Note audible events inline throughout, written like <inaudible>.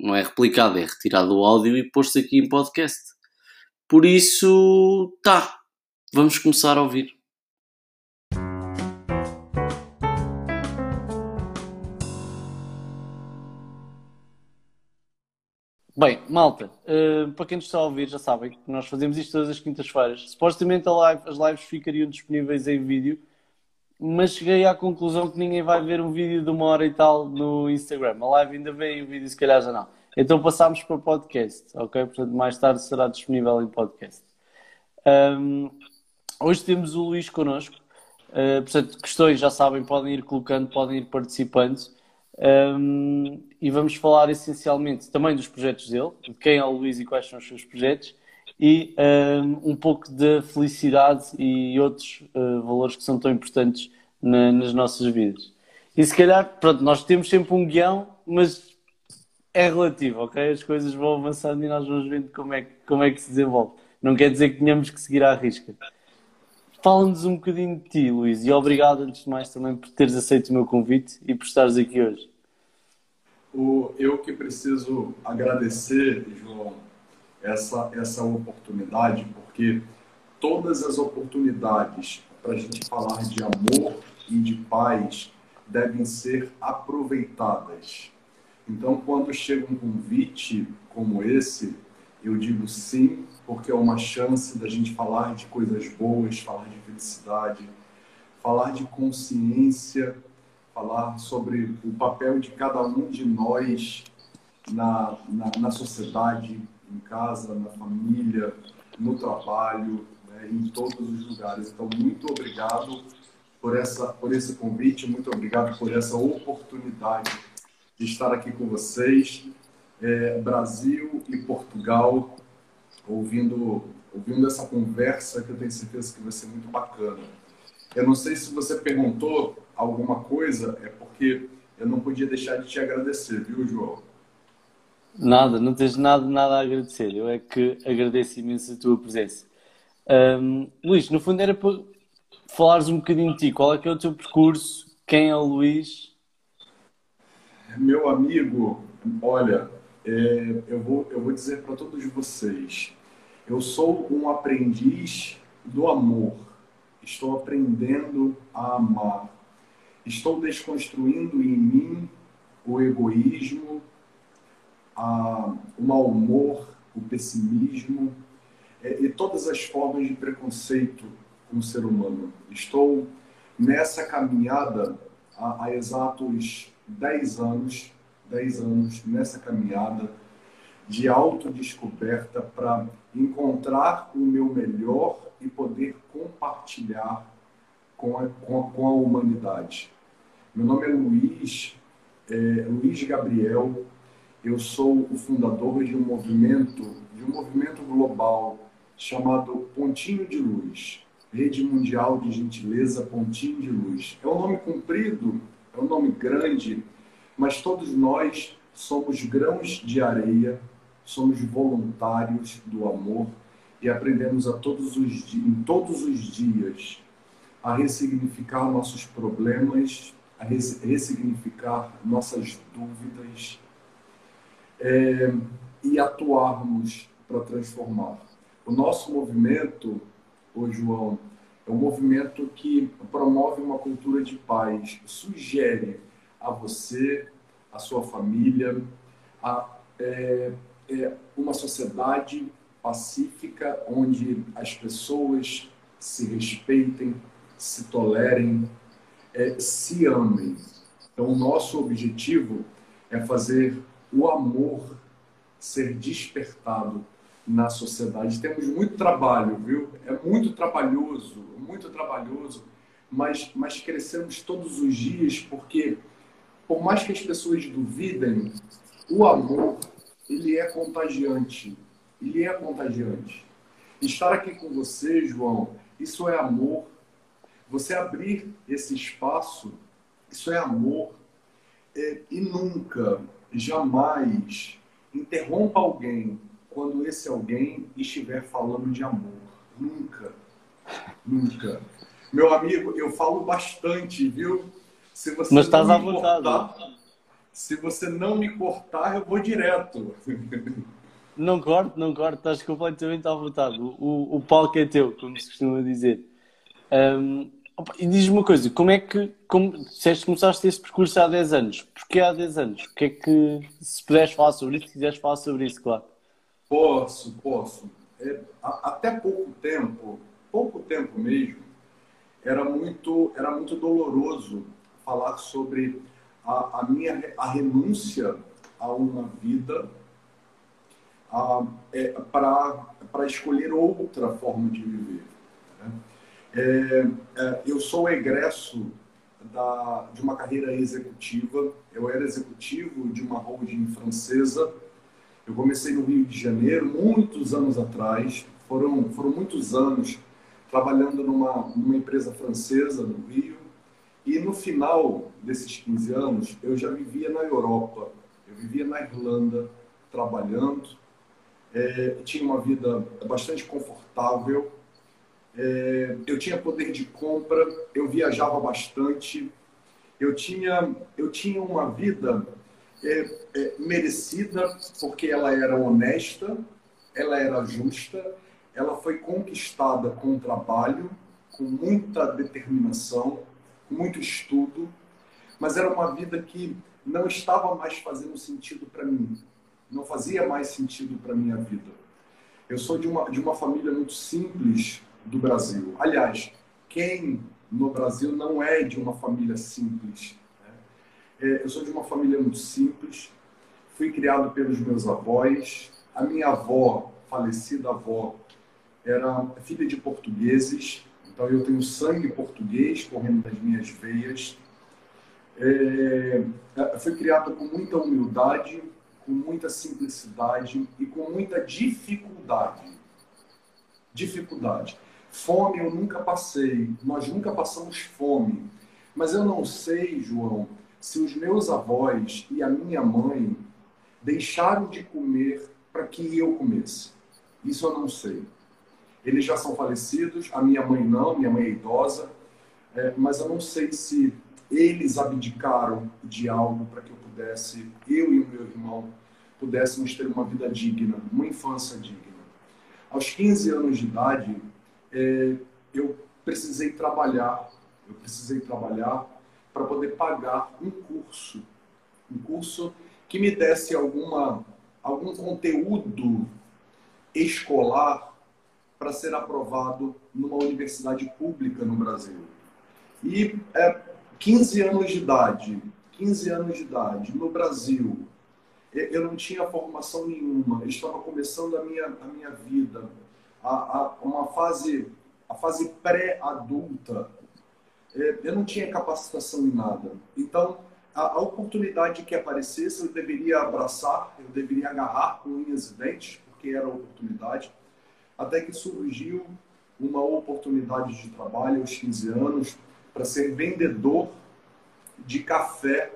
não é replicada, é retirado o áudio e posto aqui em podcast. Por isso, tá, vamos começar a ouvir. Bem, malta, uh, para quem nos está a ouvir, já sabem que nós fazemos isto todas as quintas-feiras. Supostamente live, as lives ficariam disponíveis em vídeo, mas cheguei à conclusão que ninguém vai ver um vídeo de uma hora e tal no Instagram. A live ainda vem o vídeo se calhar já não. Então passámos para podcast, ok? Portanto, mais tarde será disponível em podcast. Um, hoje temos o Luís connosco. Uh, portanto, questões já sabem, podem ir colocando, podem ir participando. Um, e vamos falar essencialmente também dos projetos dele, de quem é o Luís e quais são os seus projetos, e um, um pouco da felicidade e outros uh, valores que são tão importantes na, nas nossas vidas. E se calhar, pronto, nós temos sempre um guião, mas é relativo, ok? As coisas vão avançando e nós vamos vendo como é, como é que se desenvolve. Não quer dizer que tenhamos que seguir à risca. Fala-nos um bocadinho de ti, Luís, e obrigado, antes de mais, também por teres aceito o meu convite e por estares aqui hoje. O, eu que preciso agradecer, João, essa, essa oportunidade, porque todas as oportunidades para a gente falar de amor e de paz devem ser aproveitadas. Então, quando chega um convite como esse, eu digo sim, porque é uma chance da gente falar de coisas boas, falar de felicidade, falar de consciência, falar sobre o papel de cada um de nós na, na, na sociedade, em casa, na família, no trabalho, né, em todos os lugares. Então, muito obrigado por, essa, por esse convite, muito obrigado por essa oportunidade de estar aqui com vocês, é, Brasil e Portugal, ouvindo, ouvindo essa conversa que eu tenho certeza que vai ser muito bacana. Eu não sei se você perguntou alguma coisa, é porque eu não podia deixar de te agradecer, viu, João? Nada, não tens nada, nada a agradecer. Eu é que agradeço imenso a tua presença. Um, Luís, no fundo era para falares um bocadinho de ti. Qual é que é o teu percurso? Quem é o Luís? Meu amigo, olha, é, eu, vou, eu vou dizer para todos vocês. Eu sou um aprendiz do amor. Estou aprendendo a amar. Estou desconstruindo em mim o egoísmo, o mau humor, o pessimismo é, e todas as formas de preconceito com o ser humano. Estou nessa caminhada há, há exatos 10 anos, 10 anos nessa caminhada de autodescoberta para encontrar o meu melhor e poder compartilhar com a, com a, com a humanidade. Meu nome é Luiz, é, Luiz Gabriel, eu sou o fundador de um movimento, de um movimento global chamado Pontinho de Luz, Rede Mundial de Gentileza Pontinho de Luz. É um nome comprido, é um nome grande, mas todos nós somos grãos de areia, somos voluntários do amor e aprendemos a todos os em todos os dias a ressignificar nossos problemas, a ressignificar nossas dúvidas, é, e atuarmos para transformar. O nosso movimento, o João, é um movimento que promove uma cultura de paz, sugere a você, a sua família, a, é, é uma sociedade pacífica onde as pessoas se respeitem, se tolerem, é, se amem. Então, o nosso objetivo é fazer o amor ser despertado na sociedade. Temos muito trabalho, viu? É muito trabalhoso, muito trabalhoso, mas, mas crescemos todos os dias porque, por mais que as pessoas duvidem, o amor ele é contagiante. Ele é contagiante. Estar aqui com você, João, isso é amor. Você abrir esse espaço, isso é amor. É, e nunca, jamais interrompa alguém quando esse alguém estiver falando de amor. Nunca. Nunca. Meu amigo, eu falo bastante, viu? Se você Mas estás à vontade. Cortar, se você não me cortar, eu vou direto. <laughs> Não corto, não corto, estás completamente à vontade. O, o palco é teu, como se costuma dizer. Um, e diz-me uma coisa, como é que, como, disseste começaste esse percurso há 10 anos, porquê há 10 anos? O que é que, se puderes falar sobre isso, se quiseres falar sobre isso, claro. Posso, posso. É, até pouco tempo, pouco tempo mesmo, era muito, era muito doloroso falar sobre a, a minha a renúncia a uma vida é, para escolher outra forma de viver. É, é, eu sou egresso da, de uma carreira executiva. Eu era executivo de uma holding francesa. Eu comecei no Rio de Janeiro muitos anos atrás. Foram, foram muitos anos trabalhando numa, numa empresa francesa no Rio. E no final desses 15 anos, eu já vivia na Europa. Eu vivia na Irlanda, trabalhando. É, tinha uma vida bastante confortável é, eu tinha poder de compra, eu viajava bastante, eu tinha, eu tinha uma vida é, é, merecida porque ela era honesta, ela era justa, ela foi conquistada com trabalho, com muita determinação, com muito estudo, mas era uma vida que não estava mais fazendo sentido para mim, não fazia mais sentido para minha vida. Eu sou de uma, de uma família muito simples, do Brasil. Aliás, quem no Brasil não é de uma família simples? Né? É, eu sou de uma família muito simples, fui criado pelos meus avós. A minha avó, falecida avó, era filha de portugueses, então eu tenho sangue português correndo nas minhas veias. É, fui criado com muita humildade, com muita simplicidade e com muita dificuldade. Dificuldade. Fome eu nunca passei, nós nunca passamos fome. Mas eu não sei, João, se os meus avós e a minha mãe deixaram de comer para que eu comesse. Isso eu não sei. Eles já são falecidos, a minha mãe não, minha mãe é idosa, é, mas eu não sei se eles abdicaram de algo para que eu pudesse, eu e o meu irmão, pudéssemos ter uma vida digna, uma infância digna. Aos 15 anos de idade, é, eu precisei trabalhar, eu precisei trabalhar para poder pagar um curso, um curso que me desse alguma, algum conteúdo escolar para ser aprovado numa universidade pública no Brasil. E é, 15 anos de idade, 15 anos de idade, no Brasil, eu não tinha formação nenhuma, estava começando a minha, a minha vida, a, a uma fase, a fase pré-adulta, é, eu não tinha capacitação em nada. Então, a, a, oportunidade que aparecesse, eu deveria abraçar, eu deveria agarrar com unhas e dentes, porque era a oportunidade. Até que surgiu uma oportunidade de trabalho aos 15 anos para ser vendedor de café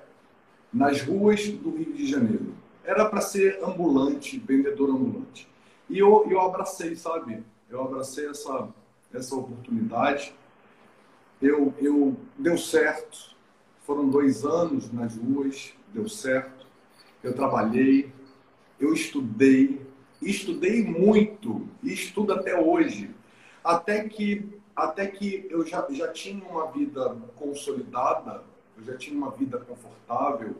nas ruas do Rio de Janeiro. Era para ser ambulante, vendedor ambulante. E eu, eu abracei, sabe? Eu abracei essa, essa oportunidade. Eu, eu deu certo. Foram dois anos nas ruas, deu certo. Eu trabalhei, eu estudei, estudei muito e estudo até hoje. Até que, até que eu já, já tinha uma vida consolidada, eu já tinha uma vida confortável,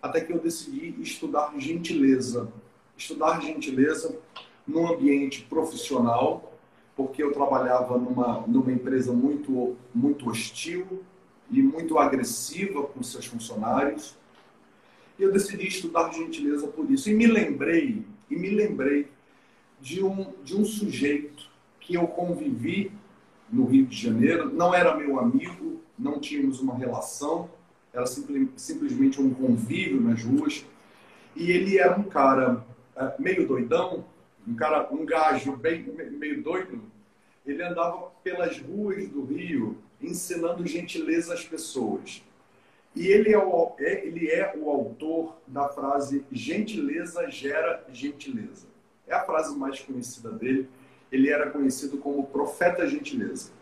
até que eu decidi estudar gentileza. Estudar gentileza num ambiente profissional, porque eu trabalhava numa, numa empresa muito, muito hostil e muito agressiva com seus funcionários. E eu decidi estudar gentileza por isso. E me lembrei, e me lembrei de um, de um sujeito que eu convivi no Rio de Janeiro, não era meu amigo, não tínhamos uma relação, era simplesmente um convívio nas ruas. E ele era um cara é, meio doidão, um cara, um gajo bem meio doido, ele andava pelas ruas do Rio ensinando gentileza às pessoas. E ele é, o, é, ele é o autor da frase gentileza gera gentileza. É a frase mais conhecida dele. Ele era conhecido como profeta gentileza.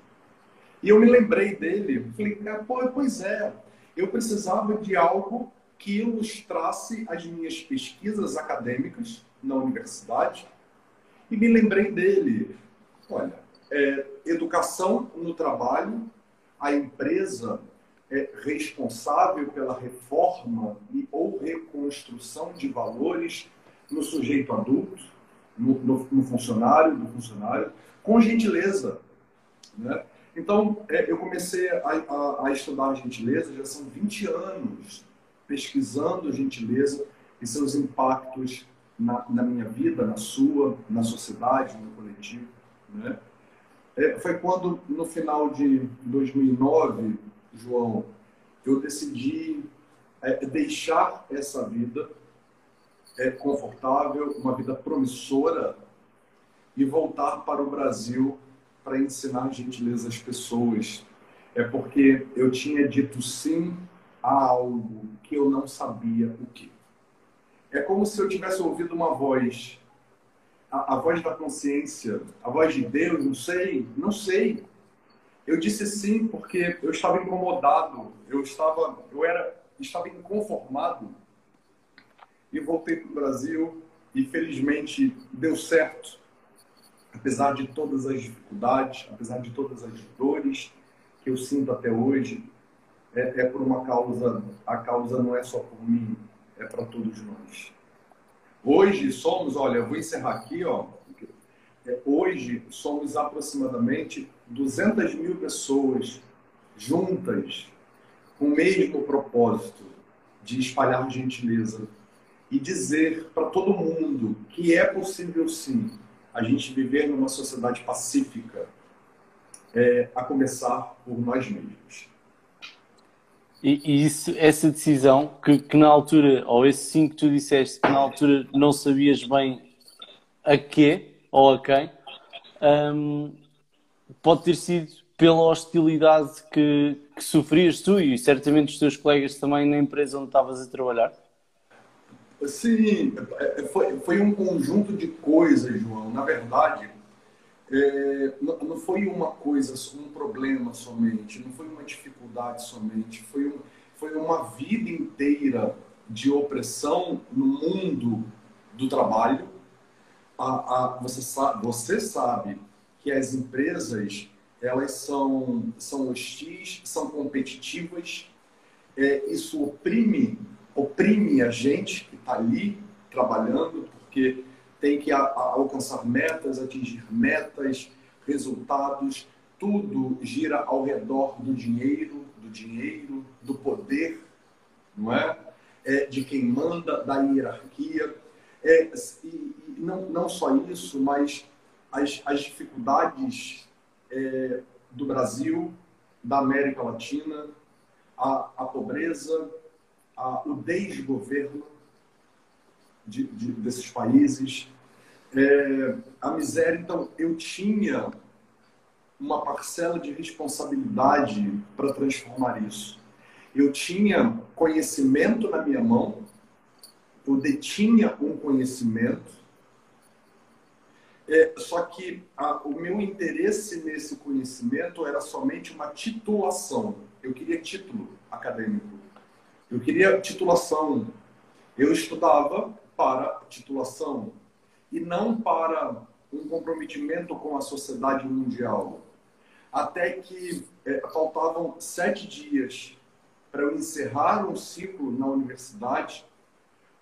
E eu me lembrei dele, falei, pô, pois é, eu precisava de algo que ilustrasse as minhas pesquisas acadêmicas na universidade e me lembrei dele. Olha, é, educação no trabalho, a empresa é responsável pela reforma e ou reconstrução de valores no sujeito adulto, no, no, no funcionário, do funcionário, com gentileza. Né? Então, é, eu comecei a, a, a, estudar gentileza, já são 20 anos pesquisando gentileza e seus impactos na, na minha vida, na sua, na sociedade, no coletivo. Né? É, foi quando, no final de 2009, João, eu decidi é, deixar essa vida é, confortável, uma vida promissora, e voltar para o Brasil para ensinar gentileza às pessoas. É porque eu tinha dito sim a algo que eu não sabia o que. É como se eu tivesse ouvido uma voz. A, a voz da consciência, a voz de Deus, não sei, não sei. Eu disse sim porque eu estava incomodado, eu estava, eu era, estava inconformado. E voltei para o Brasil e felizmente deu certo, apesar de todas as dificuldades, apesar de todas as dores que eu sinto até hoje, é, é por uma causa, a causa não é só por mim, é para todos nós. Hoje somos, olha, eu vou encerrar aqui, ó. É, hoje somos aproximadamente 200 mil pessoas juntas com o mesmo propósito de espalhar gentileza e dizer para todo mundo que é possível sim a gente viver numa sociedade pacífica, é, a começar por nós mesmos. E, e isso, essa decisão, que, que, na altura, ou esse sim que tu disseste, que na altura não sabias bem a quê ou a quem, um, pode ter sido pela hostilidade que, que sofrias tu e certamente os teus colegas também na empresa onde estavas a trabalhar? Sim, foi, foi um conjunto de coisas, João. Na verdade, é, não, não, foi uma coisa, um problema somente, não foi uma dificuldade somente, foi, um, foi uma vida inteira de opressão no mundo do trabalho. A, a, você, sabe, você sabe que as empresas elas são, são hostis, são competitivas, é, isso oprime, oprime a gente que está ali trabalhando, porque tem que a, a alcançar metas, atingir metas, resultados, tudo gira ao redor do dinheiro, do dinheiro, do poder, não é? é de quem manda, da hierarquia. É, e, e não, não só isso, mas as, as dificuldades é, do Brasil, da América Latina, a, a pobreza, a, o desgoverno, de, de, desses países. É, a miséria, então, eu tinha uma parcela de responsabilidade para transformar isso. Eu tinha conhecimento na minha mão, eu detinha um conhecimento, é, só que a, o meu interesse nesse conhecimento era somente uma titulação. Eu queria título acadêmico. Eu queria titulação. Eu estudava para titulação e não para um comprometimento com a sociedade mundial. Até que é, faltavam sete dias para eu encerrar um ciclo na universidade,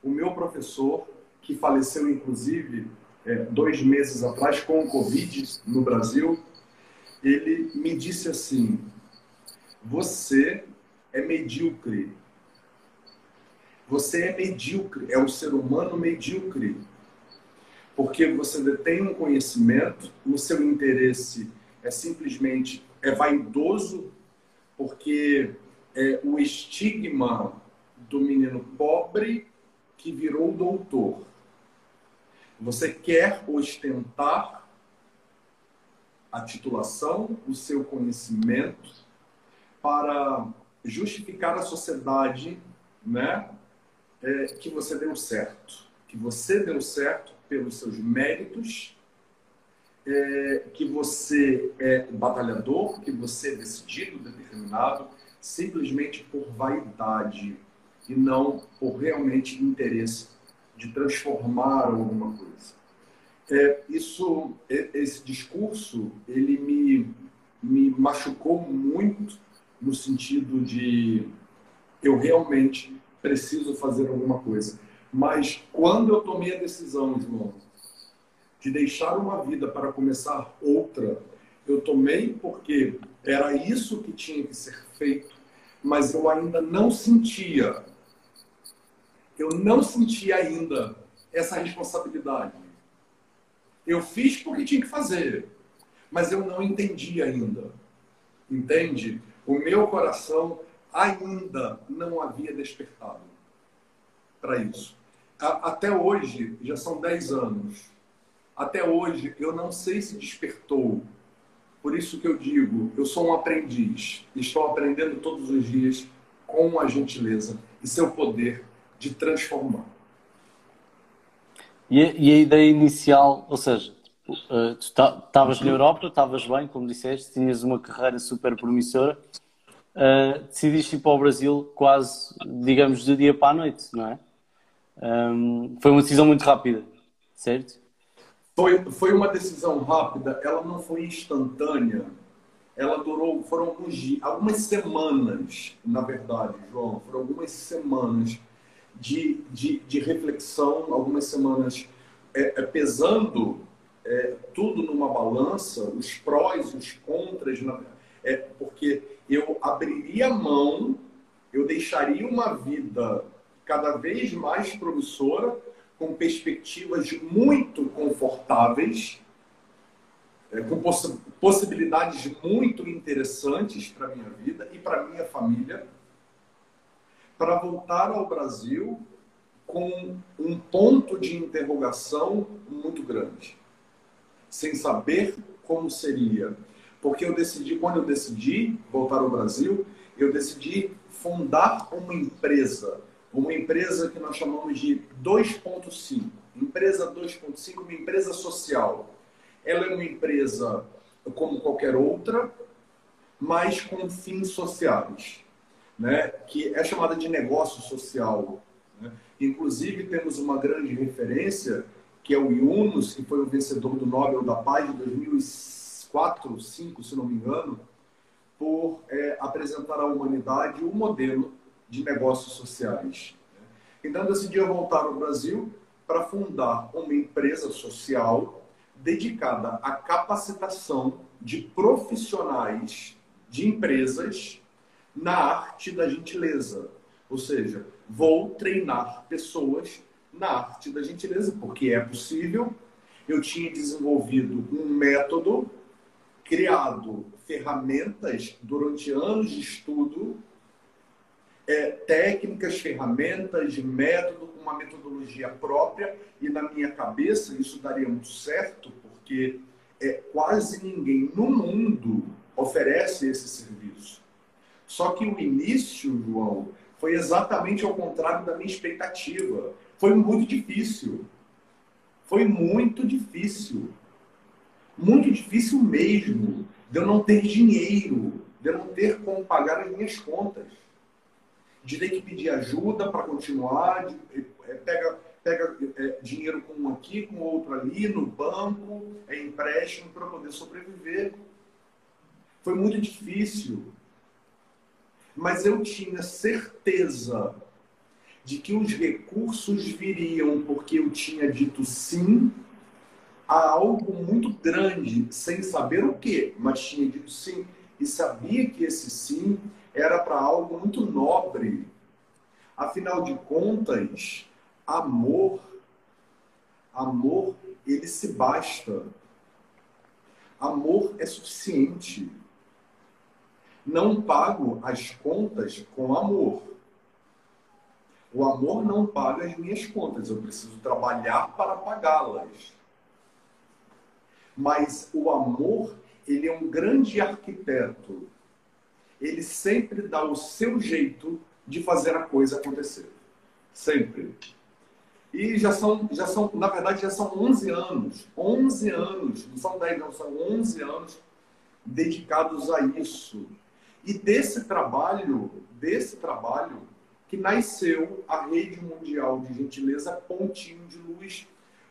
o meu professor, que faleceu inclusive é, dois meses atrás com o Covid no Brasil, ele me disse assim: Você é medíocre você é medíocre, é um ser humano medíocre. Porque você detém um conhecimento, o seu interesse é simplesmente é vaidoso, porque é o estigma do menino pobre que virou doutor. Você quer ostentar a titulação, o seu conhecimento, para justificar à sociedade né, é, que você deu certo. Que você deu certo pelos seus méritos, é, que você é batalhador, que você é decidido, determinado, simplesmente por vaidade e não por realmente interesse de transformar alguma coisa. É, isso, esse discurso, ele me, me machucou muito no sentido de eu realmente preciso fazer alguma coisa. Mas quando eu tomei a decisão, João, de deixar uma vida para começar outra, eu tomei porque era isso que tinha que ser feito, mas eu ainda não sentia, eu não sentia ainda essa responsabilidade. Eu fiz porque tinha que fazer, mas eu não entendi ainda. Entende? O meu coração ainda não havia despertado para isso. Até hoje, já são 10 anos, até hoje eu não sei se despertou. Por isso que eu digo, eu sou um aprendiz. Estou aprendendo todos os dias com a gentileza e seu poder de transformar. E, e a ideia inicial, ou seja, tu estavas na Europa, estavas bem, como disseste, tinhas uma carreira super promissora, uh, decidiste ir para o Brasil quase, digamos, do dia para a noite, não é? Um, foi uma decisão muito rápida, certo? Foi, foi uma decisão rápida, ela não foi instantânea. Ela durou, foram alguns dias, algumas semanas, na verdade, João, foram algumas semanas de, de, de reflexão, algumas semanas é, é, pesando é, tudo numa balança, os prós os contras, na, é, porque eu abriria mão, eu deixaria uma vida cada vez mais promissora, com perspectivas muito confortáveis, é, com poss possibilidades muito interessantes para minha vida e para minha família, para voltar ao Brasil com um ponto de interrogação muito grande, sem saber como seria. Porque eu decidi, quando eu decidi voltar ao Brasil, eu decidi fundar uma empresa uma empresa que nós chamamos de 2.5. Empresa 2.5, uma empresa social. Ela é uma empresa como qualquer outra, mas com fins sociais, né? que é chamada de negócio social. Né? Inclusive, temos uma grande referência, que é o Yunus, que foi o vencedor do Nobel da Paz de 2004, 2005, se não me engano, por é, apresentar à humanidade um modelo de negócios sociais. Então, eu decidi voltar ao Brasil para fundar uma empresa social dedicada à capacitação de profissionais de empresas na arte da gentileza. Ou seja, vou treinar pessoas na arte da gentileza, porque é possível. Eu tinha desenvolvido um método, criado ferramentas durante anos de estudo é, técnicas, ferramentas, método, uma metodologia própria, e na minha cabeça isso daria muito certo, porque é, quase ninguém no mundo oferece esse serviço. Só que o início, João, foi exatamente ao contrário da minha expectativa. Foi muito difícil. Foi muito difícil. Muito difícil mesmo. De eu não ter dinheiro, de eu não ter como pagar as minhas contas de ter que pedir ajuda para continuar, de, é, pega, pega é, dinheiro com um aqui, com outro ali, no banco, é empréstimo para poder sobreviver. Foi muito difícil. Mas eu tinha certeza de que os recursos viriam porque eu tinha dito sim a algo muito grande, sem saber o que, mas tinha dito sim e sabia que esse sim era para algo muito nobre. Afinal de contas, amor, amor, ele se basta. Amor é suficiente. Não pago as contas com amor. O amor não paga as minhas contas, eu preciso trabalhar para pagá-las. Mas o amor, ele é um grande arquiteto. Ele sempre dá o seu jeito de fazer a coisa acontecer. Sempre. E já são, já são, na verdade, já são 11 anos. 11 anos, não são 10, não, são 11 anos dedicados a isso. E desse trabalho, desse trabalho, que nasceu a Rede Mundial de Gentileza Pontinho de Luz.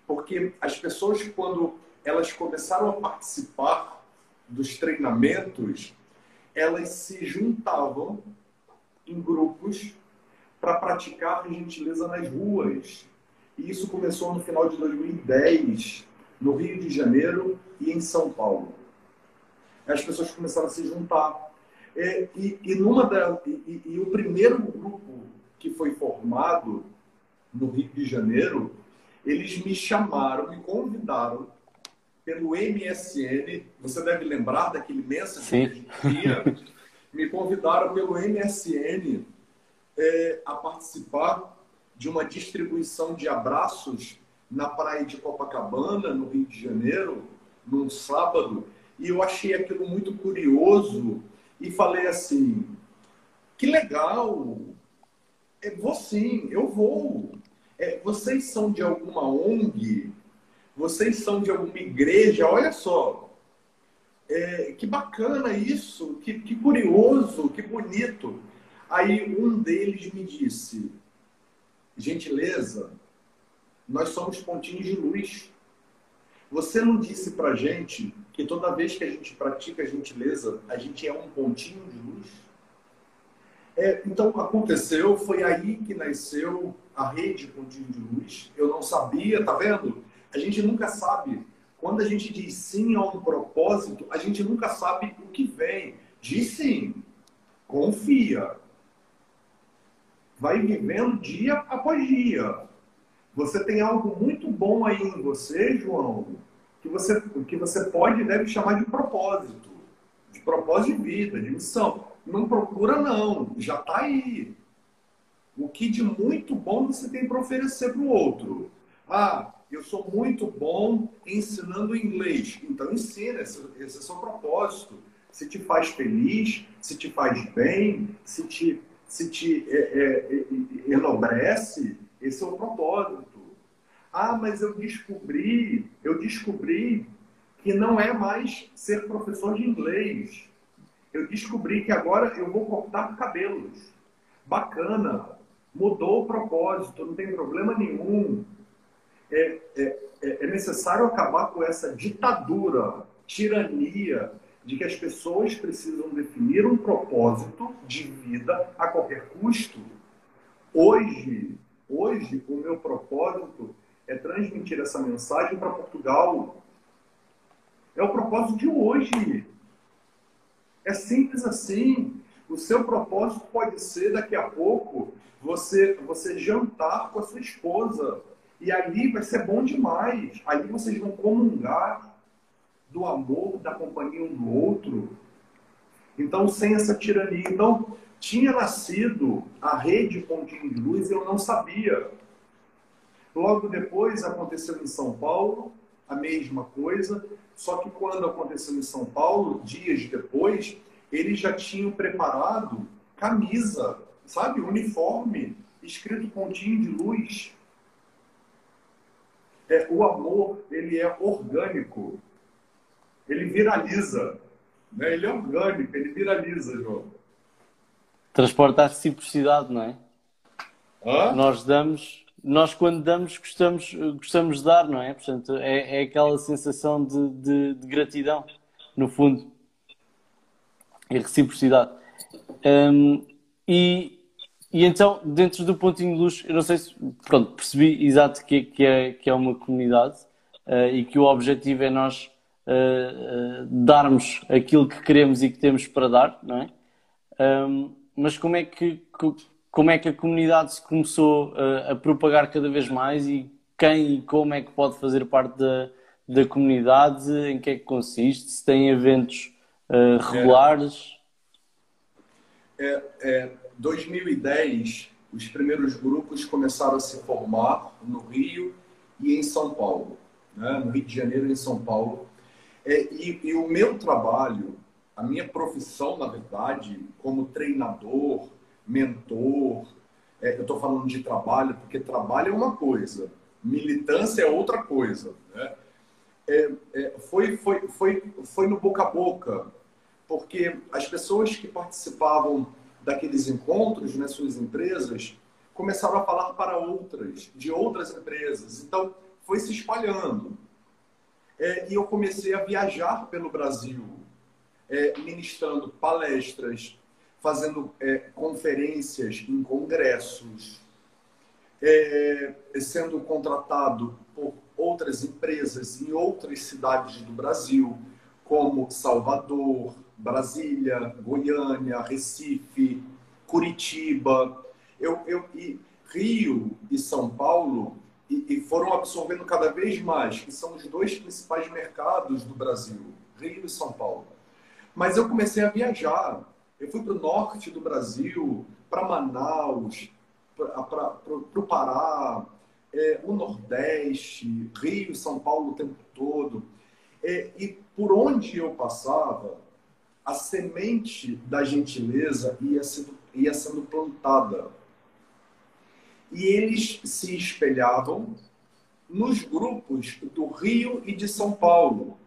Porque as pessoas, quando elas começaram a participar dos treinamentos, elas se juntavam em grupos para praticar gentileza nas ruas. E isso começou no final de 2010, no Rio de Janeiro e em São Paulo. As pessoas começaram a se juntar. E, e, e numa da, e, e, o primeiro grupo que foi formado no Rio de Janeiro, eles me chamaram, me convidaram pelo MSN. Você deve lembrar daquele mensagem que tinha. Me convidaram pelo MSN é, a participar de uma distribuição de abraços na praia de Copacabana, no Rio de Janeiro, num sábado, e eu achei aquilo muito curioso e falei assim: que legal, é, vou sim, eu vou. É, vocês são de alguma ONG? Vocês são de alguma igreja? Olha só, é, que bacana isso, que, que curioso, que bonito. Aí um deles me disse: gentileza, nós somos pontinhos de luz. Você não disse pra gente que toda vez que a gente pratica a gentileza, a gente é um pontinho de luz? É, então aconteceu, foi aí que nasceu a rede Pontinho de Luz. Eu não sabia, tá vendo? A gente nunca sabe. Quando a gente diz sim a um propósito, a gente nunca sabe o que vem. Diz sim, confia vai vivendo dia após dia. Você tem algo muito bom aí em você, João, que você, que você pode e deve chamar de propósito. De propósito de vida, de missão. Não procura, não. Já está aí. O que de muito bom você tem para oferecer para o outro? Ah, eu sou muito bom ensinando inglês. Então ensina, esse, esse é o seu propósito. Se te faz feliz, se te faz bem, se te se te é, é, é, enobrece, esse é o propósito. Ah, mas eu descobri, eu descobri que não é mais ser professor de inglês. Eu descobri que agora eu vou cortar cabelos. Bacana, mudou o propósito, não tem problema nenhum. É, é, é necessário acabar com essa ditadura, tirania de que as pessoas precisam definir um propósito de vida a qualquer custo. Hoje, hoje o meu propósito é transmitir essa mensagem para Portugal. É o propósito de hoje. É simples assim. O seu propósito pode ser daqui a pouco você você jantar com a sua esposa e ali vai ser bom demais. Ali vocês vão comungar do amor, da companhia um do outro. Então, sem essa tirania. Então, tinha nascido a rede Pontinho de Luz e eu não sabia. Logo depois aconteceu em São Paulo a mesma coisa, só que quando aconteceu em São Paulo, dias depois, eles já tinham preparado camisa, sabe, uniforme, escrito Pontinho de Luz. É, o amor, ele é orgânico ele viraliza. Né? Ele é orgânico, ele viraliza, João. Transporta a reciprocidade, não é? Hã? Nós damos, nós quando damos gostamos, gostamos de dar, não é? Portanto, é, é aquela sensação de, de, de gratidão, no fundo. E reciprocidade. Um, e, e então, dentro do pontinho de luz, eu não sei se pronto, percebi exato que, que, é, que é uma comunidade uh, e que o objetivo é nós uh, darmos aquilo que queremos e que temos para dar, não é? Um, mas como é que como é que a comunidade se começou a, a propagar cada vez mais e quem e como é que pode fazer parte da, da comunidade, em que é que consiste, se tem eventos uh, regulares? É, é, 2010, os primeiros grupos começaram a se formar no Rio e em São Paulo, né? no Rio de Janeiro e em São Paulo. É, e, e o meu trabalho, a minha profissão, na verdade, como treinador, mentor, é, eu estou falando de trabalho porque trabalho é uma coisa, militância é outra coisa. Né? É, é, foi, foi, foi, foi no boca a boca, porque as pessoas que participavam daqueles encontros nas suas empresas começaram a falar para outras, de outras empresas. Então, foi se espalhando. É, e eu comecei a viajar pelo Brasil, é, ministrando palestras, fazendo é, conferências em congressos, é, sendo contratado por outras empresas em outras cidades do Brasil, como Salvador, Brasília, Goiânia, Recife, Curitiba, eu, eu, e Rio e São Paulo e, e, foram absorvendo cada vez mais, que são os dois principais mercados do Brasil, Rio e São Paulo. Mas eu comecei a viajar. Eu fui para o norte do Brasil, para Manaus, para o Pará, é, o Nordeste, Rio São Paulo o tempo todo. É, e por onde eu passava, a semente da gentileza ia sendo, ia sendo plantada. E eles se espelhavam nos grupos do Rio e de São Paulo.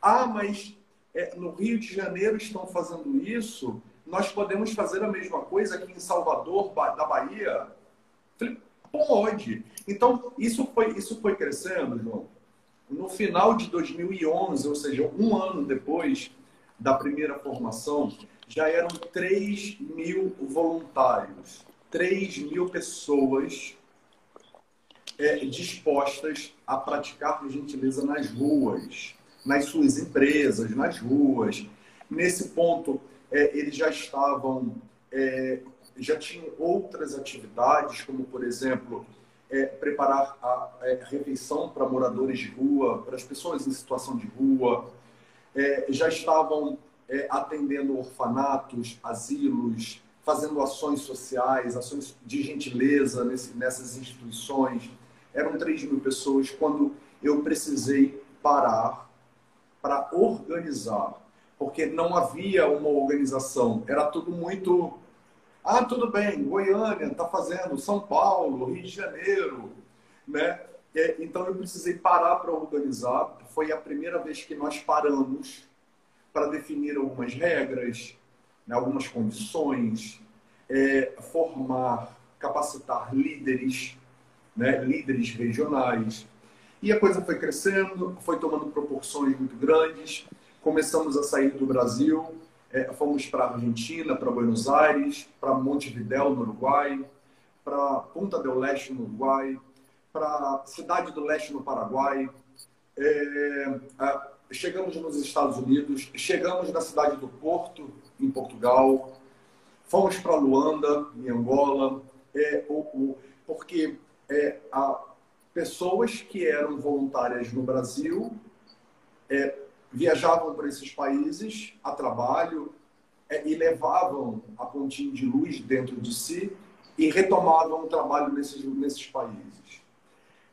Ah, mas é, no Rio de Janeiro estão fazendo isso, nós podemos fazer a mesma coisa aqui em Salvador, da Bahia? Falei, pode. Então, isso foi, isso foi crescendo, João. No final de 2011, ou seja, um ano depois, da primeira formação, já eram 3 mil voluntários, 3 mil pessoas é, dispostas a praticar gentileza nas ruas, nas suas empresas, nas ruas. Nesse ponto, é, eles já estavam, é, já tinham outras atividades, como, por exemplo, é, preparar a, é, refeição para moradores de rua, para as pessoas em situação de rua, é, já estavam é, atendendo orfanatos, asilos, fazendo ações sociais, ações de gentileza nesse, nessas instituições. Eram 3 mil pessoas quando eu precisei parar para organizar, porque não havia uma organização, era tudo muito. Ah, tudo bem, Goiânia está fazendo, São Paulo, Rio de Janeiro, né? É, então eu precisei parar para organizar. Foi a primeira vez que nós paramos para definir algumas regras, né, algumas condições, é, formar, capacitar líderes, né, líderes regionais. E a coisa foi crescendo, foi tomando proporções muito grandes. Começamos a sair do Brasil, é, fomos para a Argentina, para Buenos Aires, para Montevidéu, no Uruguai, para Punta del Leste, no Uruguai, para Cidade do Leste, no Paraguai. É, chegamos nos Estados Unidos, chegamos na cidade do Porto, em Portugal, fomos para Luanda, em Angola, é, porque é, pessoas que eram voluntárias no Brasil é, viajavam para esses países a trabalho é, e levavam a pontinha de luz dentro de si e retomavam o trabalho nesses, nesses países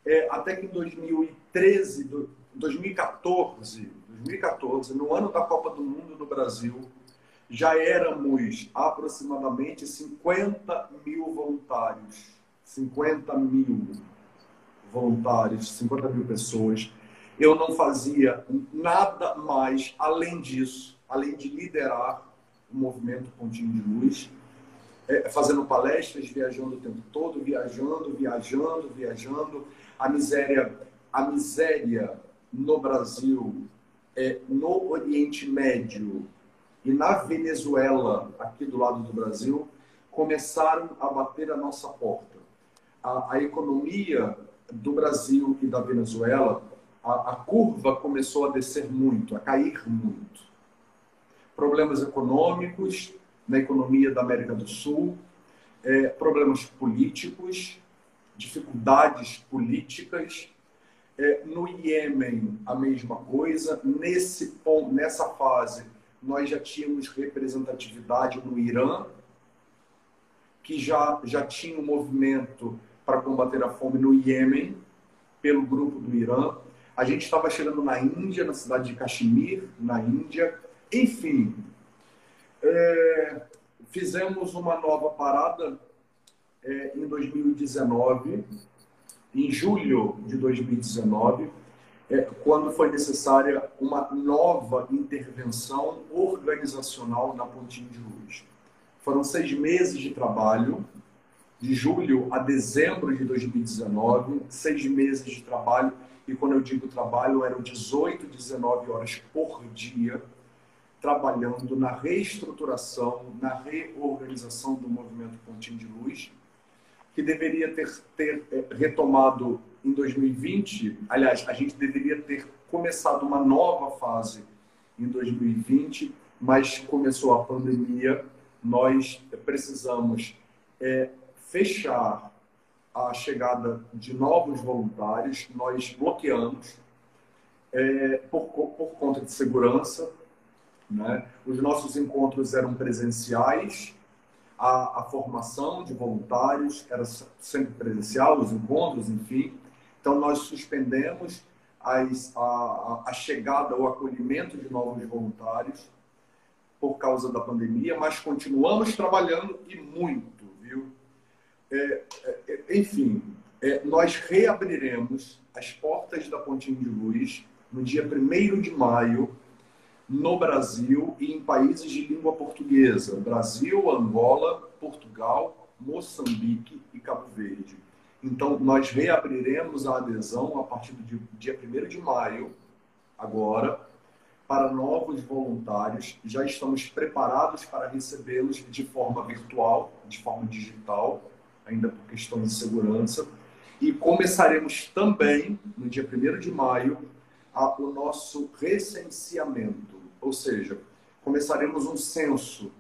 é, até que em 2013, 2014, 2014, no ano da Copa do Mundo no Brasil, já éramos aproximadamente 50 mil voluntários. 50 mil voluntários, 50 mil pessoas. Eu não fazia nada mais além disso, além de liderar o movimento Pontinho de Luz, é, fazendo palestras, viajando o tempo todo, viajando, viajando, viajando, a miséria, a miséria no Brasil, é, no Oriente Médio e na Venezuela, aqui do lado do Brasil, começaram a bater a nossa porta. A, a economia do Brasil e da Venezuela, a, a curva começou a descer muito, a cair muito. Problemas econômicos na economia da América do Sul, é, problemas políticos, dificuldades políticas. É, no Iêmen, a mesma coisa. Nesse ponto, nessa fase, nós já tínhamos representatividade no Irã. que já, já tinha um movimento para combater a fome no Iêmen, pelo grupo do Irã. A gente estava chegando na Índia, na cidade de Kashmir, na Índia. Enfim, é, fizemos uma nova parada é, em 2019, em julho de 2019, é, quando foi necessária uma nova intervenção organizacional na Pontinha de Luz. Foram seis meses de trabalho, de julho a dezembro de 2019, seis meses de trabalho, e quando eu digo trabalho, eram 18, 19 horas por dia, trabalhando na reestruturação, na reorganização do movimento Pontinho de Luz, que deveria ter, ter é, retomado em 2020. Aliás, a gente deveria ter começado uma nova fase em 2020, mas começou a pandemia. Nós precisamos é, fechar a chegada de novos voluntários, nós bloqueamos é, por, por conta de segurança, né? Os nossos encontros eram presenciais, a, a, formação de voluntários era sempre presencial, os encontros, enfim. Então, nós suspendemos as, a, a chegada, o acolhimento de novos voluntários por causa da pandemia, mas continuamos trabalhando e muito? É, é, enfim, é, nós reabriremos as portas da Pontinha de Luz no dia 1 de maio no Brasil e em países de língua portuguesa: Brasil, Angola, Portugal, Moçambique e Cabo Verde. Então, nós reabriremos a adesão a partir do dia 1 de maio, agora, para novos voluntários. Já estamos preparados para recebê-los de forma virtual, de forma digital, ainda por questões de segurança. E começaremos também, no dia 1 de maio, a, o nosso recenseamento, ou seja, começaremos um censo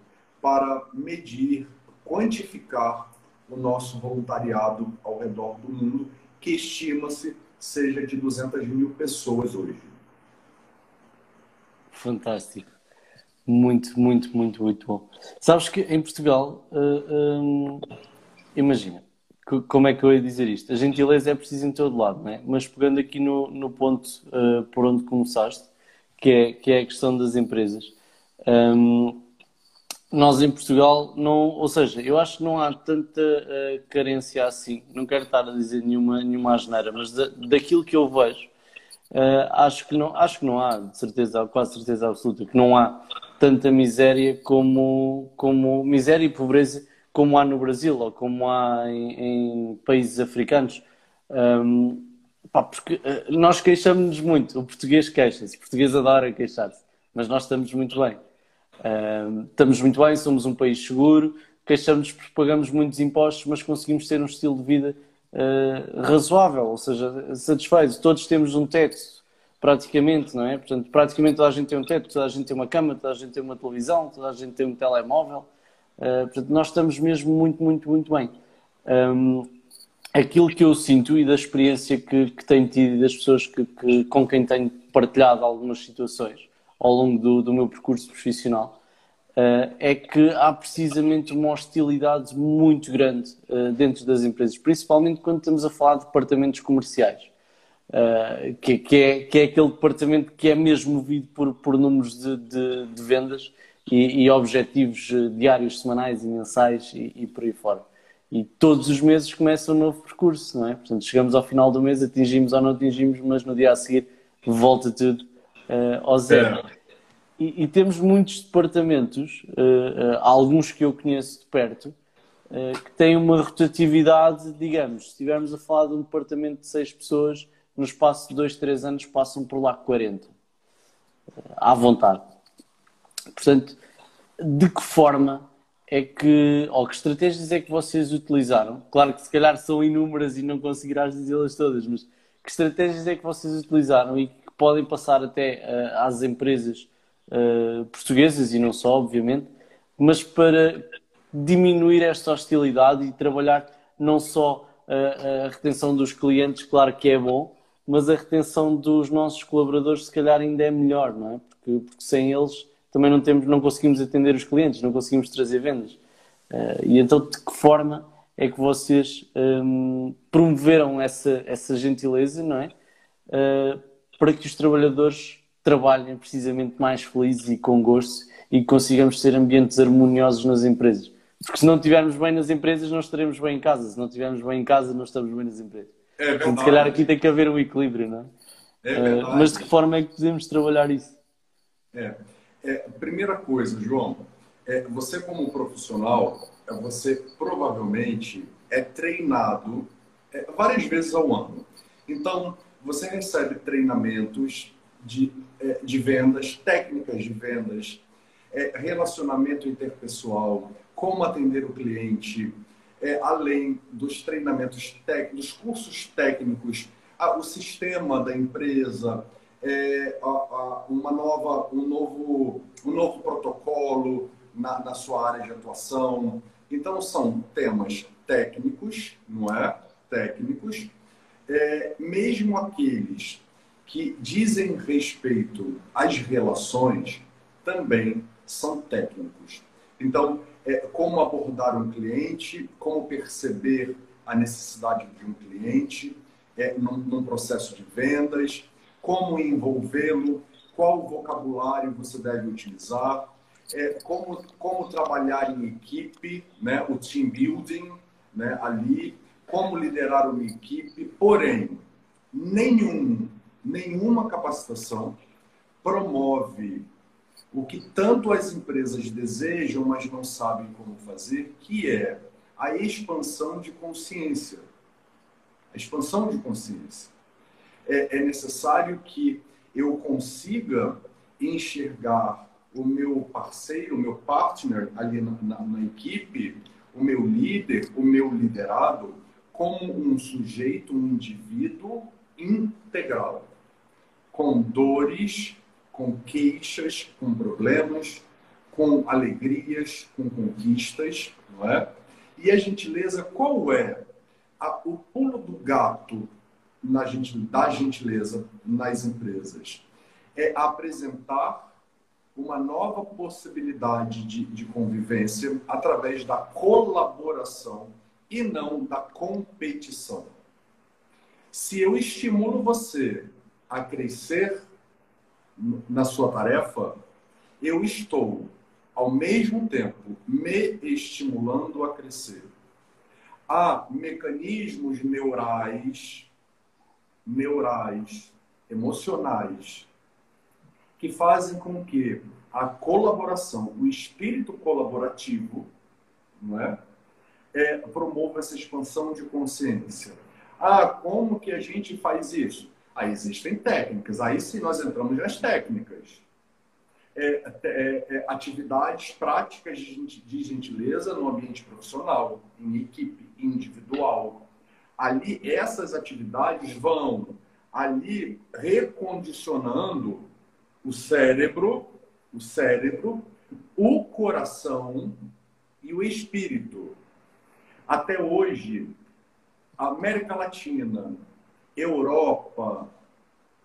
para medir, quantificar o nosso voluntariado ao redor do mundo, que estima-se seja de 200 mil pessoas hoje. Fantástico. Muito, muito, muito, muito bom. Sabes que em Portugal, uh, uh, imagina, como é que eu ia dizer isto? A gentileza é preciso em todo lado, é? Mas pegando aqui no, no ponto uh, por onde começaste, que é, que é a questão das empresas, um, nós em Portugal, não, ou seja, eu acho que não há tanta uh, carência assim, não quero estar a dizer nenhuma, nenhuma asneira, mas da, daquilo que eu vejo, uh, acho, que não, acho que não há, de certeza, quase certeza absoluta, que não há tanta miséria como, como miséria e pobreza como há no Brasil ou como há em, em países africanos. Um, pá, porque uh, nós queixamos-nos muito, o português queixa-se, o português adora queixar-se, mas nós estamos muito bem. Um, estamos muito bem, somos um país seguro, queixamos-nos porque pagamos muitos impostos, mas conseguimos ter um estilo de vida uh, razoável, ou seja, satisfeito. Todos temos um teto, praticamente, não é? Portanto, praticamente toda a gente tem um teto, toda a gente tem uma cama, toda a gente tem uma televisão, toda a gente tem um telemóvel. Uh, portanto, nós estamos mesmo muito, muito, muito bem. Um, aquilo que eu sinto e da experiência que, que tenho tido e das pessoas que, que, com quem tenho partilhado algumas situações ao longo do, do meu percurso profissional uh, é que há precisamente uma hostilidade muito grande uh, dentro das empresas, principalmente quando estamos a falar de departamentos comerciais. Uh, que, que, é, que é aquele departamento que é mesmo movido por, por números de, de, de vendas e, e, objetivos eh, diários, semanais e mensais e, e, por aí fora. E todos os meses começa um novo percurso, não é? Portanto, chegamos ao final do mês, atingimos ou não atingimos, mas no dia a seguir volta tudo uh, ao zero. É. E, e, temos muitos departamentos, uh, uh, alguns que eu conheço de perto, que têm uma rotatividade, digamos, se estivermos a falar de um departamento de seis pessoas, no espaço de dois, três anos passam por lá 40. à vontade. Portanto, de que forma é que, ou que estratégias é que vocês utilizaram? Claro que se calhar são inúmeras e não conseguirás dizê-las todas, mas que estratégias é que vocês utilizaram e que podem passar até uh, às empresas uh, portuguesas e não só, obviamente, mas para diminuir esta hostilidade e trabalhar não só uh, a retenção dos clientes, claro que é bom, mas a retenção dos nossos colaboradores se calhar ainda é melhor, não é? Porque, porque sem eles também não, temos, não conseguimos atender os clientes, não conseguimos trazer vendas. Uh, e então, de que forma é que vocês um, promoveram essa, essa gentileza, não é? Uh, para que os trabalhadores trabalhem precisamente mais felizes e com gosto e consigamos ter ambientes harmoniosos nas empresas. Porque se não estivermos bem nas empresas, não estaremos bem em casa. Se não estivermos bem em casa, não estamos bem nas empresas. É verdade. Então, se calhar aqui tem que haver um equilíbrio, não é? é uh, mas de que forma é que podemos trabalhar isso? É. é primeira coisa, João, é, você como profissional, é, você provavelmente é treinado é, várias vezes ao ano. Então, você recebe treinamentos de, é, de vendas, técnicas de vendas, é, relacionamento interpessoal, como atender o cliente, além dos treinamentos técnicos, dos cursos técnicos, a, o sistema da empresa, é, a, a, uma nova, um, novo, um novo protocolo na, na sua área de atuação. Então, são temas técnicos, não é? Técnicos, é, mesmo aqueles que dizem respeito às relações, também são técnicos. Então, é, como abordar um cliente, como perceber a necessidade de um cliente é, num, num processo de vendas, como envolvê-lo, qual vocabulário você deve utilizar, é, como, como trabalhar em equipe, né, o team building né, ali, como liderar uma equipe, porém, nenhum, nenhuma capacitação promove o que tanto as empresas desejam, mas não sabem como fazer, que é a expansão de consciência. A expansão de consciência. É, é necessário que eu consiga enxergar o meu parceiro, o meu partner ali na, na, na equipe, o meu líder, o meu liderado, como um sujeito, um indivíduo integral, com dores, com queixas, com problemas, com alegrias, com conquistas, não é? E a gentileza, qual é a, o pulo do gato na gente, da gentileza nas empresas? É apresentar uma nova possibilidade de, de convivência através da colaboração e não da competição. Se eu estimulo você a crescer na sua tarefa, eu estou, ao mesmo tempo, me estimulando a crescer. Há mecanismos neurais, neurais, emocionais, que fazem com que a colaboração, o espírito colaborativo, não é? é, promova essa expansão de consciência. Ah, como que a gente faz isso? Aí existem técnicas, aí sim nós entramos nas técnicas. É, é, é, atividades práticas de gentileza no ambiente profissional, em equipe, individual. Ali, essas atividades vão ali recondicionando o cérebro, o cérebro, o coração e o espírito. Até hoje, América Latina, Europa,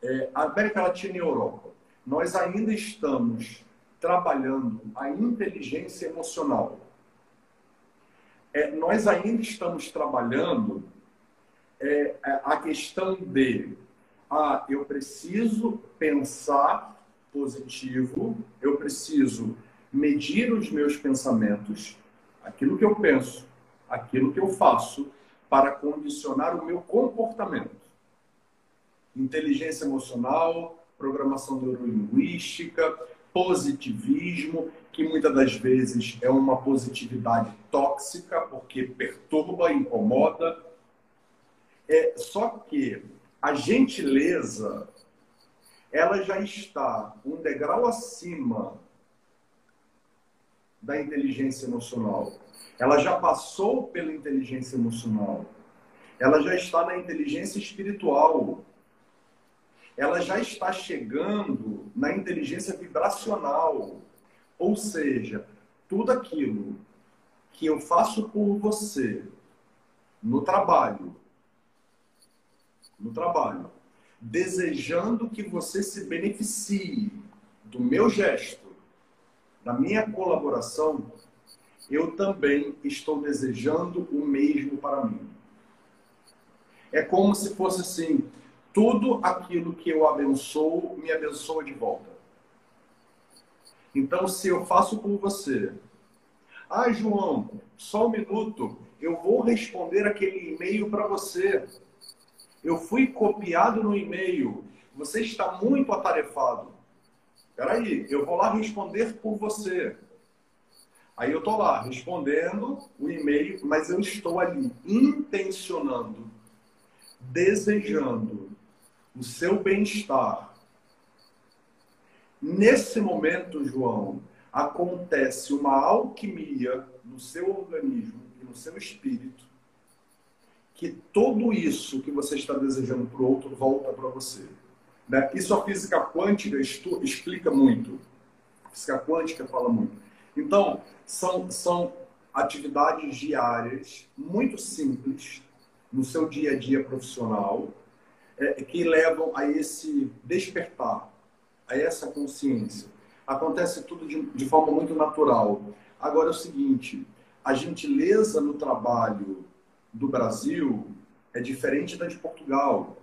é, América Latina e Europa, nós ainda estamos trabalhando a inteligência emocional. É, nós ainda estamos trabalhando é, é, a questão de ah, eu preciso pensar positivo, eu preciso medir os meus pensamentos, aquilo que eu penso, aquilo que eu faço, para condicionar o meu comportamento inteligência emocional, programação neurolinguística, positivismo, que muitas das vezes é uma positividade tóxica, porque perturba, incomoda. É, só que a gentileza, ela já está um degrau acima da inteligência emocional. Ela já passou pela inteligência emocional. Ela já está na inteligência espiritual ela já está chegando na inteligência vibracional. Ou seja, tudo aquilo que eu faço por você no trabalho, no trabalho, desejando que você se beneficie do meu gesto, da minha colaboração, eu também estou desejando o mesmo para mim. É como se fosse assim: tudo aquilo que eu abençoo, me abençoa de volta. Então, se eu faço por você, ah, João, só um minuto, eu vou responder aquele e-mail para você. Eu fui copiado no e-mail. Você está muito atarefado. Peraí, eu vou lá responder por você. Aí eu estou lá respondendo o e-mail, mas eu estou ali intencionando, desejando o seu bem-estar. Nesse momento, João, acontece uma alquimia no seu organismo e no seu espírito, que tudo isso que você está desejando para o outro volta para você. Né? Isso a física quântica explica muito. A física quântica fala muito. Então, são, são atividades diárias muito simples no seu dia a dia profissional é, que levam a esse despertar, a essa consciência. Acontece tudo de, de forma muito natural. Agora é o seguinte, a gentileza no trabalho do Brasil é diferente da de Portugal.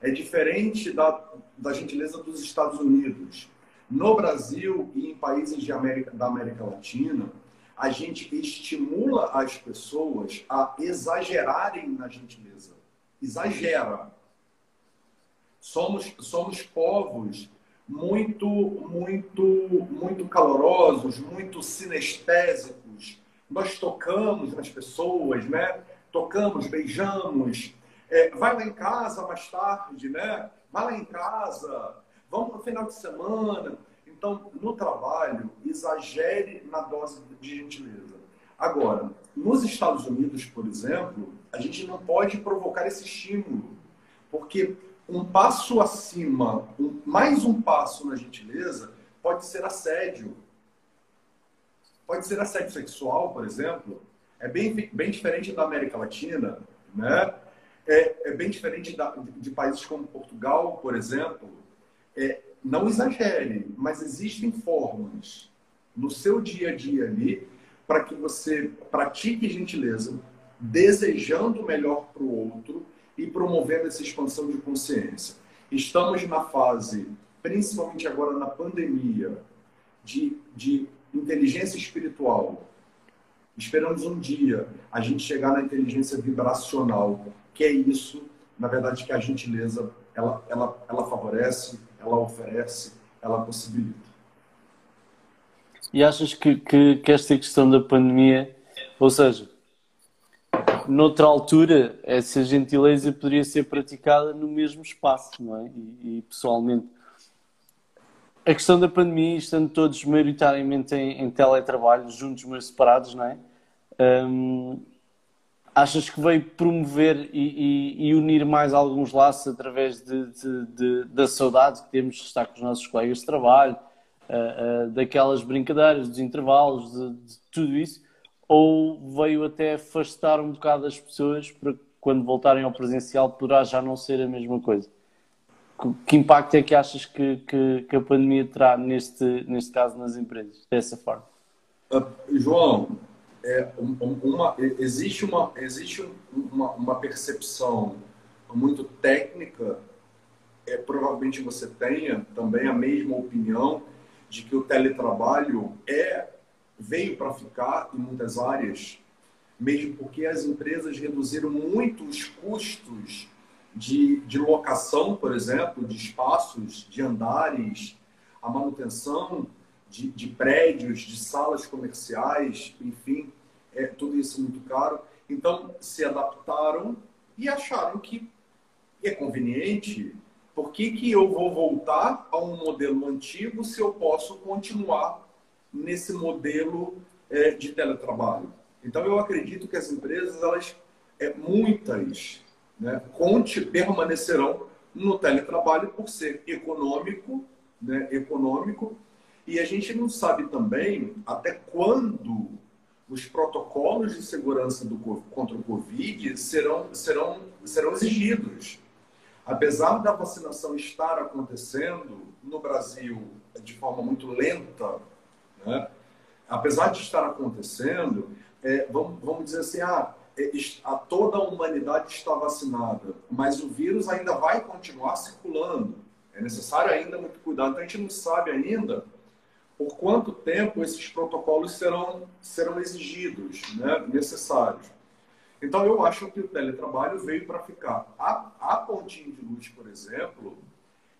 É diferente da, da gentileza dos Estados Unidos. No Brasil e em países de América, da América Latina, a gente estimula as pessoas a exagerarem na gentileza. Exagera. Somos, somos povos muito, muito, muito calorosos, muito sinestésicos. Nós tocamos nas pessoas, né? Tocamos, beijamos. É, vai lá em casa mais tarde, né? Vai lá em casa, vamos para o final de semana. Então, no trabalho, exagere na dose de gentileza. Agora, nos Estados Unidos, por exemplo, a gente não pode provocar esse estímulo, porque um passo acima, um, mais um passo na gentileza, pode ser assédio. Pode ser assédio sexual, por exemplo. É bem, bem diferente da América Latina, né? É, é bem diferente da, de, países como Portugal, por exemplo. É, não exagere, mas existem formas no seu dia a dia ali para que você pratique gentileza, desejando o melhor para o outro e promovendo essa expansão de consciência. Estamos na fase, principalmente agora na pandemia, de, de inteligência espiritual. Esperamos um dia a gente chegar na inteligência vibracional, que é isso, na verdade, que a gentileza ela, ela, ela favorece, ela oferece, ela possibilita. E achas que, que, que esta questão da pandemia, ou seja, noutra altura, essa gentileza poderia ser praticada no mesmo espaço, não é? E, e pessoalmente. A questão da pandemia, estando todos maioritariamente em, em teletrabalho, juntos, mas separados, não é? Um, achas que veio promover e, e, e, unir mais alguns laços através de, de, de, da saudade que temos de estar com os nossos colegas de trabalho, uh, uh, daquelas brincadeiras, dos intervalos, de, tudo isso? Ou veio até afastar um bocado as pessoas para quando voltarem ao presencial poderá já não ser a mesma coisa? Que impacto é que achas que, que, que a pandemia terá neste, neste caso nas empresas, dessa forma? Uh, João, é, uma, existe, uma, existe uma, uma percepção muito técnica, é, provavelmente você tenha também a mesma opinião de que o teletrabalho é veio para ficar em muitas áreas, mesmo porque as empresas reduziram muito os custos de, de locação, por exemplo, de espaços, de andares, a manutenção de, de prédios, de salas comerciais, enfim, é tudo isso muito caro. Então, se adaptaram e acharam que é conveniente. Por que, que eu vou voltar a um modelo antigo se eu posso continuar nesse modelo é, de teletrabalho? Então, eu acredito que as empresas, elas, é, muitas, né, conte, permanecerão no teletrabalho por ser econômico, né, econômico e a gente não sabe também até quando os protocolos de segurança do, contra o Covid serão, serão, serão exigidos. Apesar da vacinação estar acontecendo no Brasil de forma muito lenta, né? apesar de estar acontecendo, é, vamos, vamos dizer assim, ah, a toda a humanidade está vacinada, mas o vírus ainda vai continuar circulando. É necessário ainda muito cuidado. Então a gente não sabe ainda por quanto tempo esses protocolos serão, serão exigidos, né, necessários. Então eu acho que o teletrabalho veio para ficar. A, a Pontinho de Luz, por exemplo,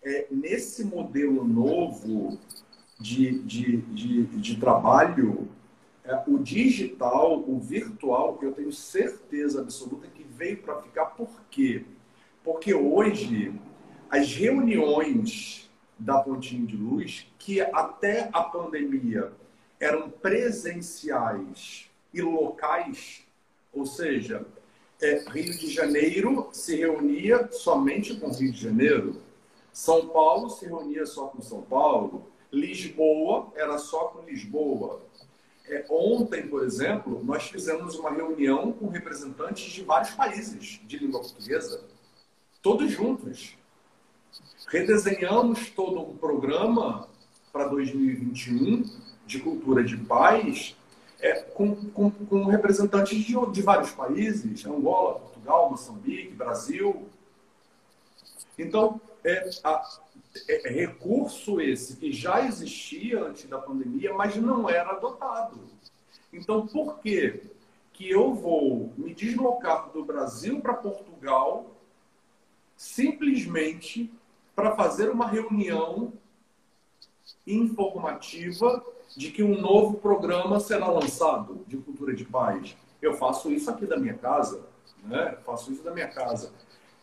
é, nesse modelo novo de, de, de, de trabalho, é, o digital, o virtual, eu tenho certeza absoluta que veio para ficar. Por quê? Porque hoje as reuniões da Pontinho de Luz, que até a pandemia eram presenciais e locais, ou seja, é, Rio de Janeiro se reunia somente com Rio de Janeiro, São Paulo se reunia só com São Paulo, Lisboa era só com Lisboa. É, ontem, por exemplo, nós fizemos uma reunião com representantes de vários países de língua portuguesa, todos juntos. Redesenhamos todo um programa para 2021 de cultura de paz é, com, com, com, representantes de, de vários países, Angola, Portugal, Moçambique, Brasil. Então, é, a, é, é, recurso esse que já existia antes da pandemia, mas não era adotado. Então, por que que eu vou me deslocar do Brasil para Portugal simplesmente para fazer uma reunião informativa de que um novo programa será lançado de cultura de paz? Eu faço isso aqui da minha casa, né? Eu faço isso da minha casa.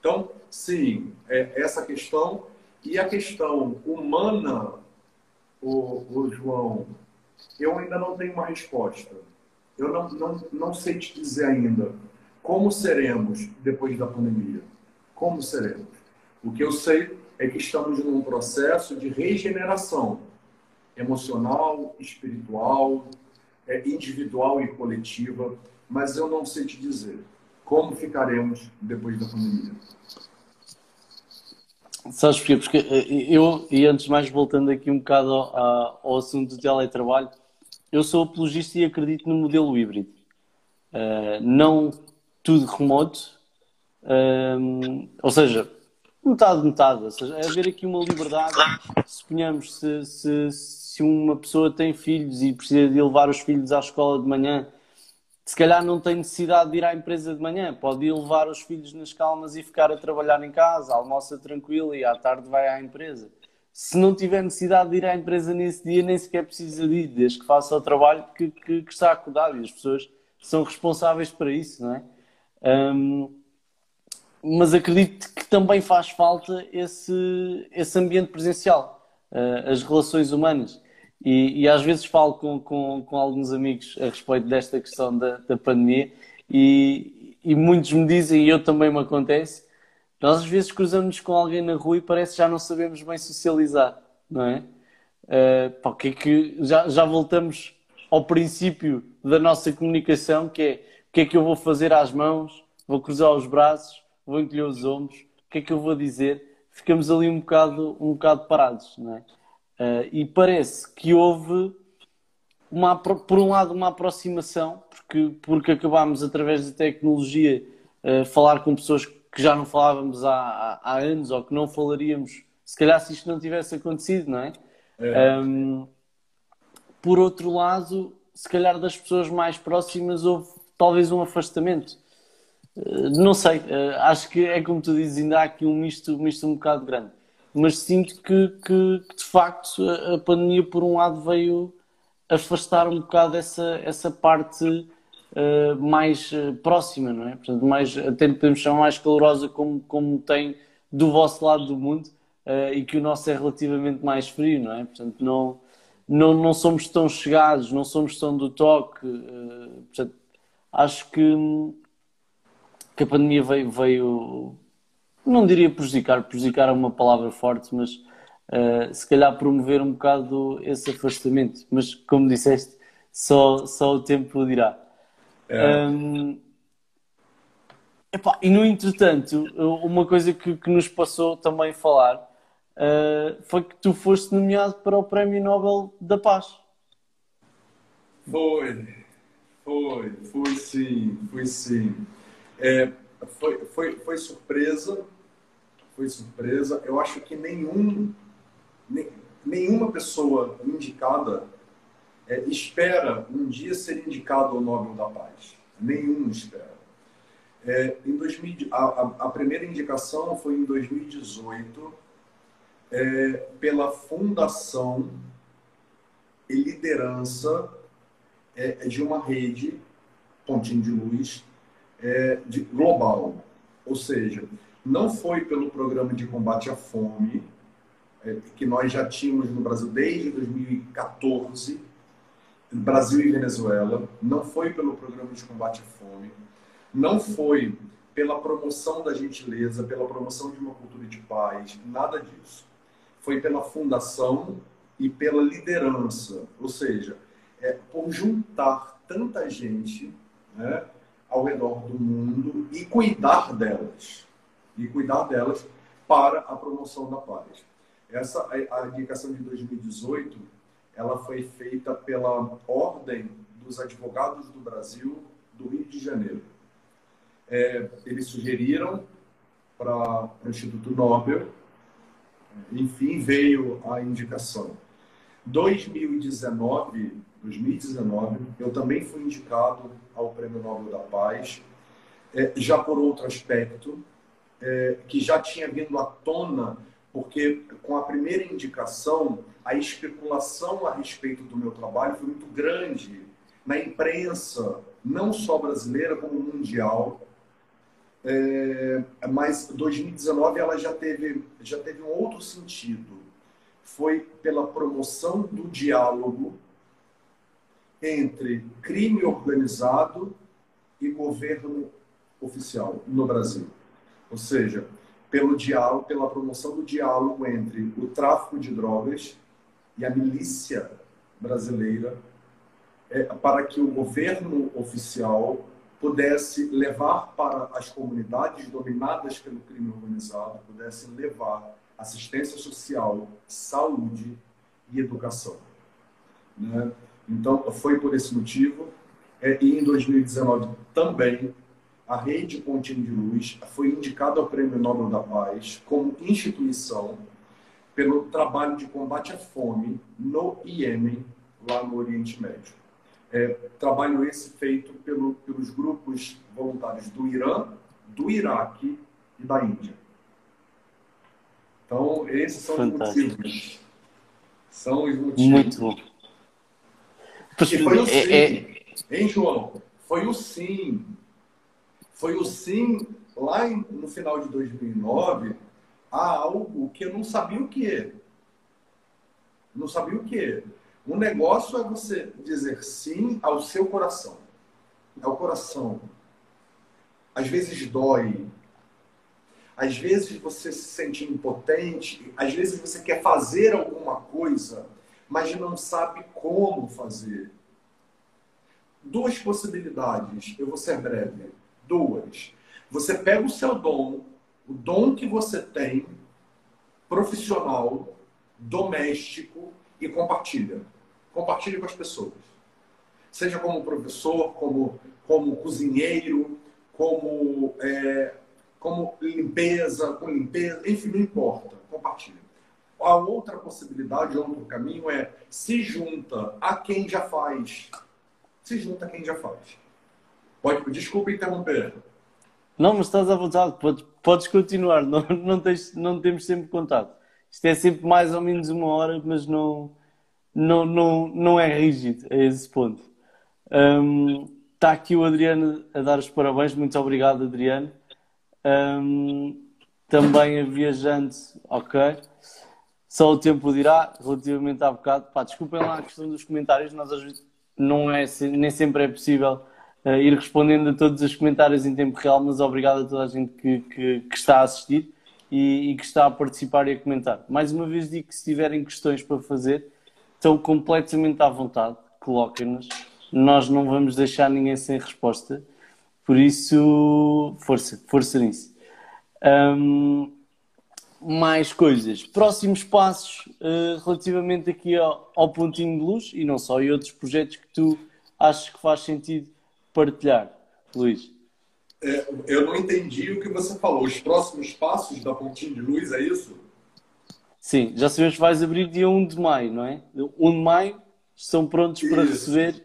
Então, sim, é, essa questão e a questão humana, o, o João, eu ainda não tenho uma resposta. Eu não, não, não sei te dizer ainda como seremos depois da pandemia. Como seremos? O que eu sei é que estamos num processo de regeneração emocional, espiritual, é, individual e coletiva, mas eu não sei te dizer como ficaremos depois da pandemia. Sabes porquê? Porque eh, eu, e antes mais voltando aqui um bocado ao, ao assunto do teletrabalho, eu sou apologista e acredito no modelo híbrido. Uh, não tudo remoto, uh, ou seja, metade, metade. Ou seja, é haver aqui uma liberdade. Suponhamos, se, se, se uma pessoa tem filhos e precisa de levar os filhos à escola de manhã, se calhar não tem necessidade de ir à empresa de manhã, pode ir levar os filhos nas calmas e ficar a trabalhar em casa, almoça tranquilo e à tarde vai à empresa. Se não tiver necessidade de ir à empresa nesse dia, nem sequer precisa de ir, desde que faça o trabalho que, que, que está acordado e as pessoas são responsáveis para isso, não é? Um, mas acredito que também faz falta esse, esse ambiente presencial, uh, as relações humanas. E, e, às vezes falo com, com, com, alguns amigos a respeito desta questão da, da pandemia e, e, muitos me dizem, e eu também me acontece, nós às vezes cruzamos com alguém na rua e parece que já não sabemos bem socializar, não é? Uh, pá, que é que já, já voltamos ao princípio da nossa comunicação, que é o que é que eu vou fazer às mãos, vou cruzar os braços, vou encolher os ombros, o que é que eu vou dizer? Ficamos ali um bocado, um bocado parados, não é? Uh, e parece que houve, uma, por um lado, uma aproximação, porque, porque acabámos, através da tecnologia, uh, falar com pessoas que já não falávamos há, há, anos ou que não falaríamos, se calhar, se isto não tivesse acontecido, não é? é. Um, por outro lado, se calhar das pessoas mais próximas houve talvez um afastamento. Uh, não sei, acho que é como tu dizes, ainda há aqui um misto, um misto um bocado grande mas sinto que, que, que, de facto a, pandemia por um lado veio afastar um bocado essa, essa parte uh, mais uh, próxima, não é? Portanto, mais, até podemos chamar mais calorosa como, como tem do vosso lado do mundo uh, e que o nosso é relativamente mais frio, não é? Portanto, não, não, não somos tão chegados, não somos tão do toque. portanto, acho que, que a pandemia veio, veio não diria prejudicar, prejudicar é uma palavra forte, mas uh, se calhar promover um bocado esse afastamento. Mas, como disseste, só, só o tempo dirá. É. Um, epá, e no entretanto, uma coisa que, que nos passou também falar uh, foi que tu foste nomeado para o Prémio Nobel da Paz. Foi, foi, foi sim, foi sim. É, foi, foi, foi surpresa, foi surpresa. Eu acho que nenhum, nenhuma pessoa indicada é, espera um dia ser indicado ao Nobel da Paz. Nenhum espera. É, em 2000, a, a, primeira indicação foi em 2018 é, pela Fundação e Liderança é, de uma rede, Pontinho de Luz, é, de, global. Ou seja, não foi pelo programa de combate à fome, é, que nós já tínhamos no Brasil desde 2014, Brasil e Venezuela, não foi pelo programa de combate à fome, não foi pela promoção da gentileza, pela promoção de uma cultura de paz, nada disso. Foi pela fundação e pela liderança, ou seja, é, por juntar tanta gente né, ao redor do mundo e cuidar delas, e cuidar delas para a promoção da paz. Essa a indicação de 2018, ela foi feita pela Ordem dos Advogados do Brasil do Rio de Janeiro é, eles sugeriram para o Instituto Nobel, enfim, veio a indicação. 2019, 2019, eu também fui indicado ao Prêmio Nobel da Paz, é, já por outro aspecto, é, que já tinha vindo à tona, porque com a primeira indicação, a especulação a respeito do meu trabalho foi muito grande na imprensa, não só brasileira, como mundial. É, mas 2019 ela já teve, já teve um outro sentido. Foi pela promoção do diálogo entre crime organizado e governo oficial no Brasil. Ou seja, pelo diálogo, pela promoção do diálogo entre o tráfico de drogas e a milícia brasileira, é, para que o governo oficial pudesse levar para as comunidades dominadas pelo crime organizado, pudesse levar assistência social, saúde e educação. Né? Então, foi por esse motivo. É, e em 2019 também, a Rede Pontinho de Luz foi indicada ao Prêmio Nobel da Paz como instituição pelo trabalho de combate à fome no Iêmen, lá no Oriente Médio. É, trabalho esse feito pelo, pelos grupos voluntários do Irã, do Iraque e da Índia. Então, esses são Fantástico. os motivos. São os motivos. Muito bom. E foi o é, sim, é, é... hein, João? Foi o sim. Foi o sim lá no final de 2009 a algo que eu não sabia o que. Não sabia o que. O negócio é você dizer sim ao seu coração. Ao coração. Às vezes dói. Às vezes você se sente impotente. Às vezes você quer fazer alguma coisa, mas não sabe como fazer. Duas possibilidades. Eu vou ser breve. Duas. Você pega o seu dom, o dom que você tem, profissional, doméstico, e compartilha. Compartilhe com as pessoas. Seja como professor, como, como cozinheiro, como, é, como limpeza, com limpeza, enfim, não importa. Compartilhe. A outra possibilidade, outro caminho é se junta a quem já faz. Se junta a quem já faz. Pode, desculpa interromper. Não, mas estás à vontade, podes, podes continuar, não, não, tens, não temos sempre contato. Isto é sempre mais ou menos uma hora, mas não, não, não, não é rígido a esse ponto. Um, está aqui o Adriano a dar os parabéns, muito obrigado, Adriano. Um, também a viajante, ok. Só o tempo dirá, relativamente há bocado. Pá, desculpem lá a questão dos comentários, nós às vezes não é, nem sempre é possível uh, ir respondendo a todos os comentários em tempo real, mas obrigado a toda a gente que, que, que está a assistir e, e, que está a participar e a comentar. Mais uma vez digo que se tiverem questões para fazer, estão completamente à vontade, coloquem-nos. Nós não vamos deixar ninguém sem resposta. Por isso, força, força nisso. Um, mais coisas. Próximos passos uh, relativamente aqui ao, ao, Pontinho de Luz e não só, e outros projetos que tu acho que faz sentido partilhar, Luís. É, eu não entendi o que você falou. Os próximos passos da Pontinha de Luz, é isso? Sim, já sabemos que vais abrir dia 1 de maio, não é? 1 de maio estão prontos para isso. receber.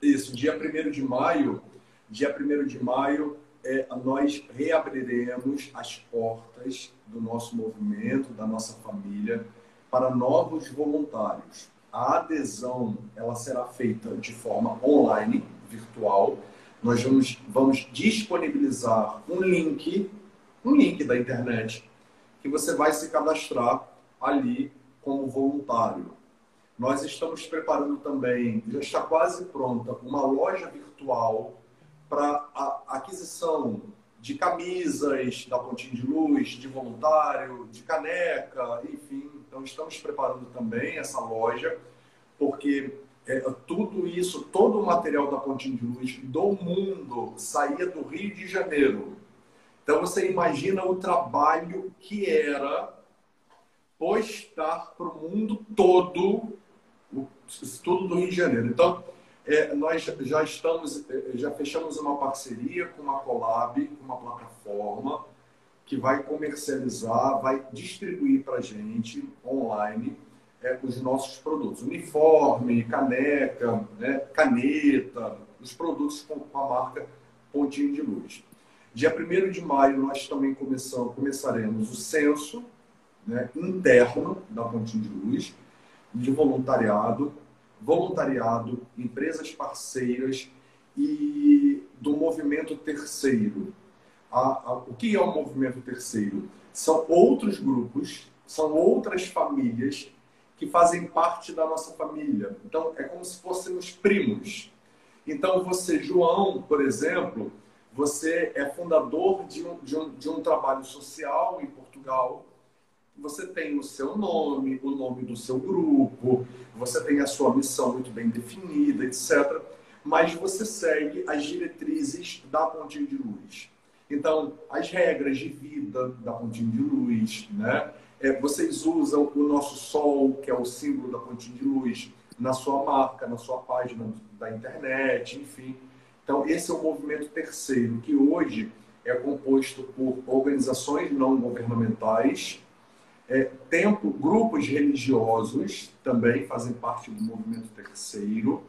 Isso, dia 1 de maio, dia 1 de maio, é, nós reabriremos as portas do nosso movimento, da nossa família, para novos voluntários. A adesão ela será feita de forma online, virtual. Nós vamos, vamos disponibilizar um link, um link da internet, que você vai se cadastrar ali como voluntário. Nós estamos preparando também, já está quase pronta, uma loja virtual para a aquisição de camisas da Pontinha de Luz, de voluntário, de caneca, enfim. Então, estamos preparando também essa loja, porque é, tudo isso, todo o material da Pontinha de Luz do mundo saía do Rio de Janeiro. Então, você imagina o trabalho que era postar para o mundo todo tudo do Rio de Janeiro. Então, é, nós já estamos, é, já fechamos uma parceria com uma Colab, uma plataforma que vai comercializar, vai distribuir para gente online é, os nossos produtos. Uniforme, caneca, né, caneta, os produtos com, com a marca Pontinho de Luz. Dia 1 de maio, nós também começamos, começaremos o censo né, interno da Pontinho de Luz, de voluntariado, voluntariado, empresas parceiras e do movimento terceiro. A, a, o que é o movimento terceiro? São outros grupos, são outras famílias que fazem parte da nossa família. Então, é como se fôssemos primos. Então, você, João, por exemplo, você é fundador de um, de um, de um trabalho social em Portugal você tem o seu nome, o nome do seu grupo, você tem a sua missão muito bem definida, etc. Mas você segue as diretrizes da Pontinha de Luz. Então, as regras de vida da Pontinha de Luz, né? É, vocês usam o nosso sol, que é o símbolo da Pontinha de Luz, na sua marca, na sua página da internet, enfim. Então, esse é o movimento terceiro, que hoje é composto por organizações não governamentais, é, tempo, grupos religiosos também fazem parte do movimento terceiro,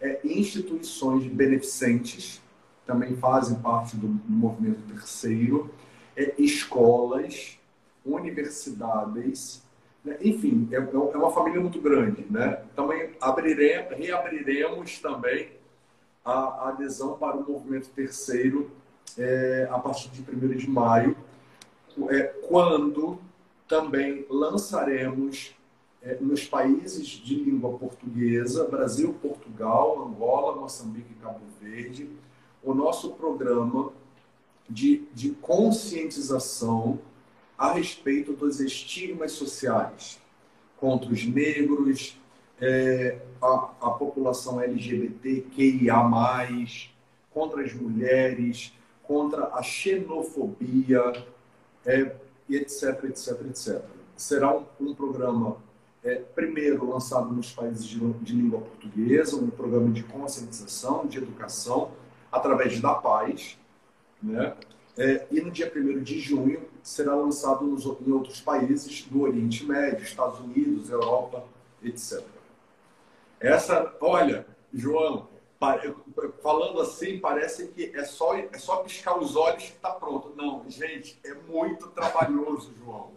é, instituições beneficentes também fazem parte do, do movimento terceiro, é, escolas, universidades, né? enfim, é, é, uma família muito grande. Né? Também abriremos, reabriremos também a, a adesão para o movimento terceiro é, a partir de 1 de maio, é, quando também lançaremos é, nos países de língua portuguesa, Brasil, Portugal, Angola, Moçambique e Cabo Verde, o nosso programa de, de conscientização a respeito dos estigmas sociais contra os negros, é, a, a população LGBTQIA, contra as mulheres, contra a xenofobia, é, e etc, etc, etc. Será um, um programa, é, primeiro, lançado nos países de, de, língua portuguesa, um programa de conscientização, de educação, através da paz, né? É, e no dia 1 de junho será lançado nos, em outros países do Oriente Médio, Estados Unidos, Europa, etc. Essa, olha, João, falando assim, parece que é só, é só piscar os olhos que está pronto. Não, gente, é muito trabalhoso, João.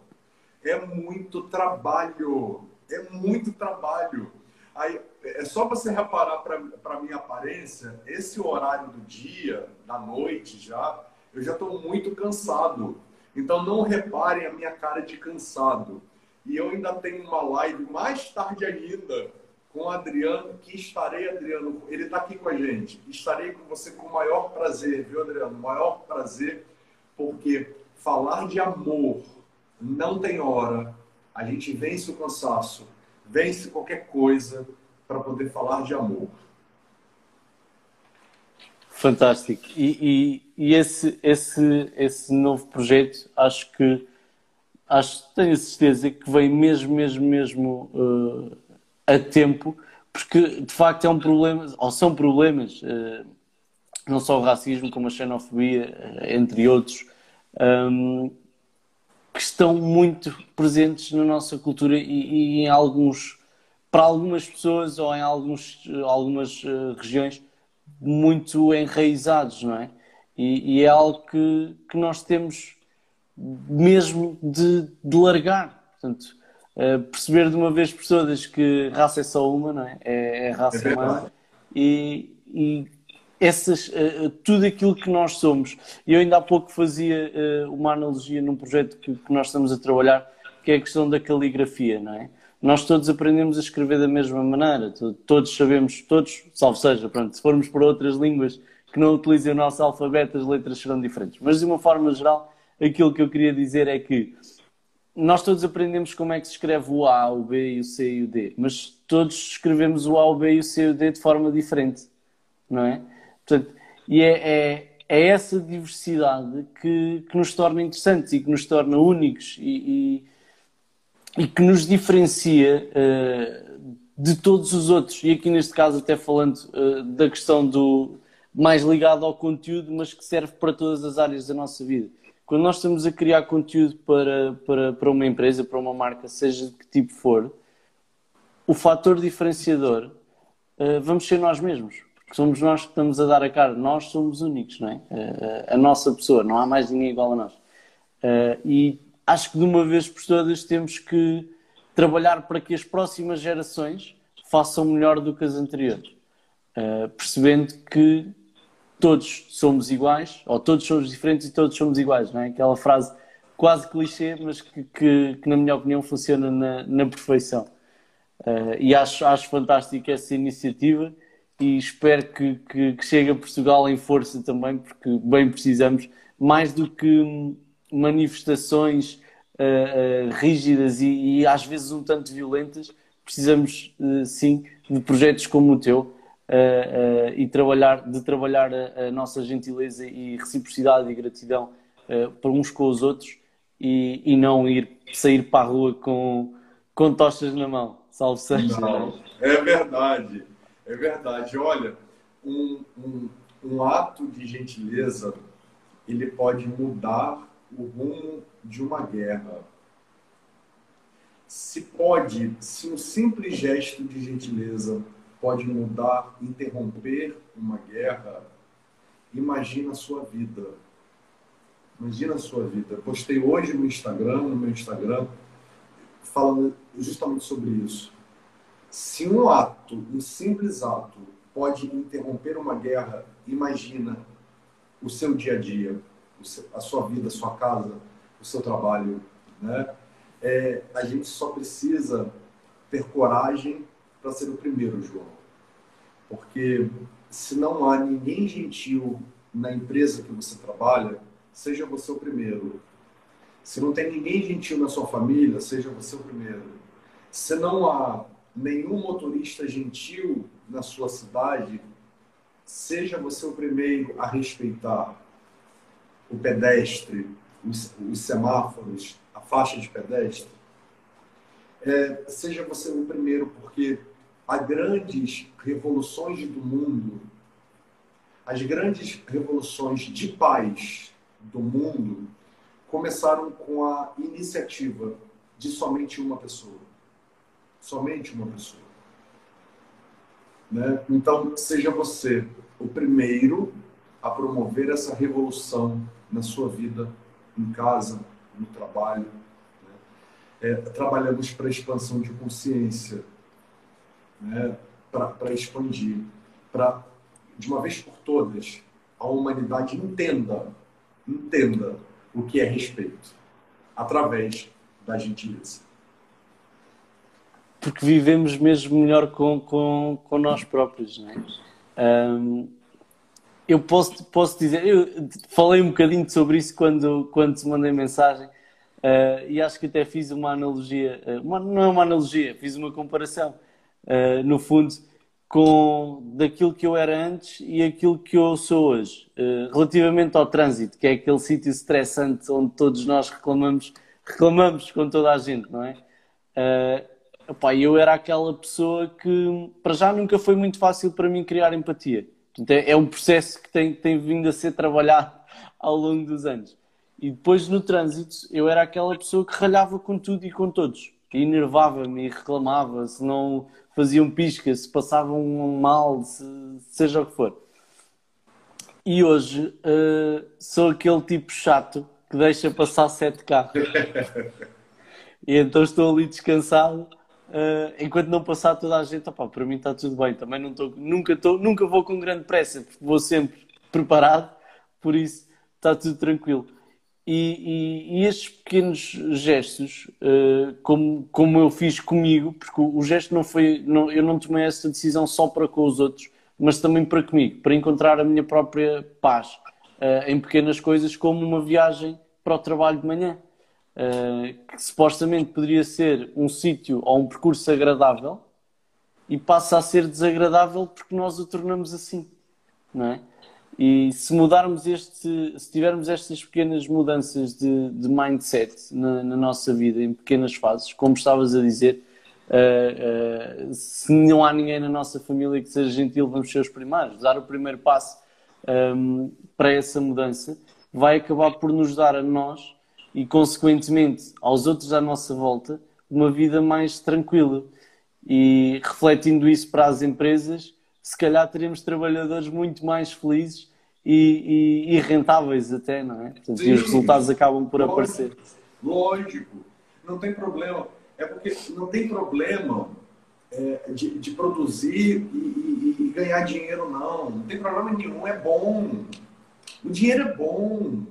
É muito trabalho. É muito trabalho. Aí, é só você reparar para a minha aparência, esse horário do dia, da noite já, eu já estou muito cansado. Então não reparem a minha cara de cansado. E eu ainda tenho uma live mais tarde ainda com o Adriano, que estarei, Adriano, ele está aqui com a gente. Estarei com você com o maior prazer, viu, Adriano? O maior prazer, porque falar de amor não tem hora. A gente vence o cansaço, vence qualquer coisa para poder falar de amor. Fantástico. E, e, e, esse, esse, esse novo projeto, acho que acho, tenho certeza que vem mesmo, mesmo, mesmo uh, a tempo, porque de facto é um problema, ou são problemas, não só o racismo, como a xenofobia, entre outros, um, que estão muito presentes na nossa cultura e, em alguns, para algumas pessoas ou em alguns, algumas uh, regiões, muito enraizados, não é? E, e, é algo que, que nós temos mesmo de, de largar. Portanto, uh, perceber de uma vez por todas que raça é só uma, não é? É, é raça é humana. E, e essas, uh, tudo aquilo que nós somos. Eu ainda há pouco fazia uh, uma analogia num projeto que, que, nós estamos a trabalhar, que é a questão da caligrafia, não é? Nós todos aprendemos a escrever da mesma maneira, todos sabemos, todos, salvo seja, pronto, se formos para outras línguas que não utilizem o nosso alfabeto, as letras serão diferentes. Mas de uma forma geral, aquilo que eu queria dizer é que nós todos aprendemos como é que se escreve o A, o B, o C e o D, mas todos escrevemos o A, o B e o C e o D de forma diferente, não é? Portanto, e é, é, é essa diversidade que, que, nos torna interessantes e que nos torna únicos e, e, e que nos diferencia uh, de todos os outros. E aqui neste caso, até falando uh, da questão do mais ligado ao conteúdo, mas que serve para todas as áreas da nossa vida. Quando nós estamos a criar conteúdo para, para, para uma empresa, para uma marca, seja de que tipo for, o fator diferenciador uh, vamos ser nós mesmos somos nós que estamos a dar a cara, nós somos únicos, não é? Uh, a nossa pessoa, não há mais ninguém igual a nós. Uh, e acho que de uma vez por todas temos que trabalhar para que as próximas gerações façam melhor do que as anteriores, percebendo que todos somos iguais, ou todos somos diferentes e todos somos iguais, não é? Aquela frase quase clichê, mas que, que, que na minha opinião funciona na, na perfeição. e acho, acho fantástico essa iniciativa e espero que, que, que, chegue a Portugal em força também, porque bem precisamos, mais do que manifestações uh, uh, rígidas e, e, às vezes um tanto violentas, precisamos uh, sim de projetos como o teu e trabalhar, de trabalhar a, a, nossa gentileza e reciprocidade e gratidão para uns com os outros e, e, não ir sair para a rua com, com tochas na mão, salve seja. Não, é verdade. É verdade. Olha, um, um, um ato de gentileza ele pode mudar o rumo de uma guerra. Se pode, se um simples gesto de gentileza pode mudar, interromper uma guerra, imagina a sua vida. Imagina a sua vida. postei hoje no Instagram, no meu Instagram, falando justamente sobre isso. Se um ato, um simples ato, pode interromper uma guerra, imagina o seu dia a dia, a sua vida, a sua casa, o seu trabalho. Né? É, a gente só precisa ter coragem para ser o primeiro, João. Porque se não há ninguém gentil na empresa que você trabalha, seja você o primeiro. Se não tem ninguém gentil na sua família, seja você o primeiro. Se não há nenhum motorista gentil na sua cidade, seja você o primeiro a respeitar o pedestre, os, os semáforos, a faixa de pedestre. É, seja você o primeiro, porque há grandes revoluções do mundo, as grandes revoluções de paz do mundo começaram com a iniciativa de somente uma pessoa somente uma pessoa. Né? Então, seja você o primeiro a promover essa revolução na sua vida, em casa, no trabalho. Né? É, trabalhamos para a expansão de consciência, né? para expandir, para, de uma vez por todas, a humanidade entenda, entenda o que é respeito, através da gentileza porque vivemos mesmo melhor com, com, com nós próprios, não é? Um, eu posso, posso dizer, eu falei um bocadinho sobre isso quando, quando te mandei mensagem uh, e acho que até fiz uma analogia, uh, uma, não é uma analogia, fiz uma comparação, uh, no fundo, com daquilo que eu era antes e aquilo que eu sou hoje, relativamente ao trânsito, que é aquele sítio estressante onde todos nós reclamamos, reclamamos com toda a gente, não é? epá, eu era aquela pessoa que, para já, nunca foi muito fácil para mim criar empatia. Portanto, é, é um processo que tem, tem vindo a ser trabalhado <laughs> ao longo dos anos. E depois, no trânsito, eu era aquela pessoa que ralhava com tudo e com todos. E enervava-me e reclamava se não faziam pisca, se passavam mal, se, seja o que for. E hoje uh, sou aquele tipo chato que deixa passar sete carros. e então estou ali descansado uh, enquanto não passar toda a gente. Opa, para mim está tudo bem. Também não estou, nunca, estou, nunca vou com grande pressa, porque vou sempre preparado, por isso está tudo tranquilo. E, e, e estes pequenos gestos, uh, como, como eu fiz comigo, porque o, o gesto não foi, não, eu não tomei essa decisão só para com os outros, mas também para comigo, para encontrar a minha própria paz uh, em pequenas coisas, como uma viagem para o trabalho de manhã, uh, que supostamente poderia ser um sítio ou um percurso agradável e passa a ser desagradável porque nós o tornamos assim, não é? E se mudarmos este, se tivermos estas pequenas mudanças de, de mindset na, na, nossa vida, em pequenas fases, como estavas a dizer, uh, uh, se não há ninguém na nossa família que seja gentil, vamos ser os primeiros. Dar o primeiro passo um, ehm, para essa mudança vai acabar por nos dar a nós e, consequentemente, aos outros à nossa volta, uma vida mais tranquila. E refletindo isso para as empresas, se calhar teremos trabalhadores muito mais felizes e, e, e rentáveis até, não é? Portanto, Sim, e os resultados acabam por lógico, aparecer. Lógico, não tem problema. É porque não tem problema é, de, de, produzir e, e, ganhar dinheiro, não. Não tem problema nenhum, é bom. O dinheiro é bom.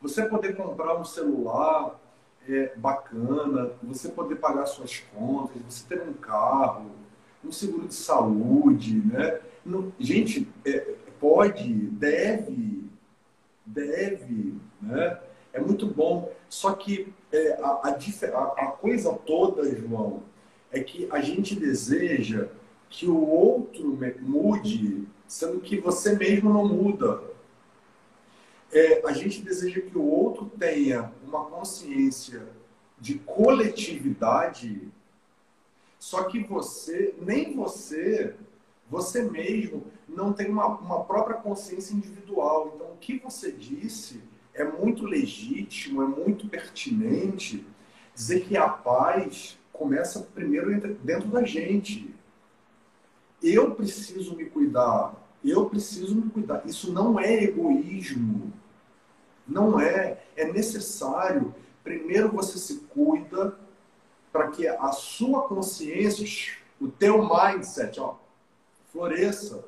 Você poder comprar um celular é, bacana, você poder pagar suas contas, você ter um carro, um seguro de saúde, né? Gente, é, pode, deve, deve, né? É muito bom. Só que é, a, a, a coisa toda, João, é que a gente deseja que o outro mude, sendo que você mesmo não muda. É, a gente deseja que o outro tenha uma consciência de coletividade só que você, nem você, você mesmo, não tem uma, uma própria consciência individual. Então, o que você disse é muito legítimo, é muito pertinente dizer que a paz começa primeiro dentro da gente. Eu preciso me cuidar, eu preciso me cuidar. Isso não é egoísmo. Não é. É necessário. Primeiro você se cuida, para que a sua consciência, o teu mindset, ó, floresça.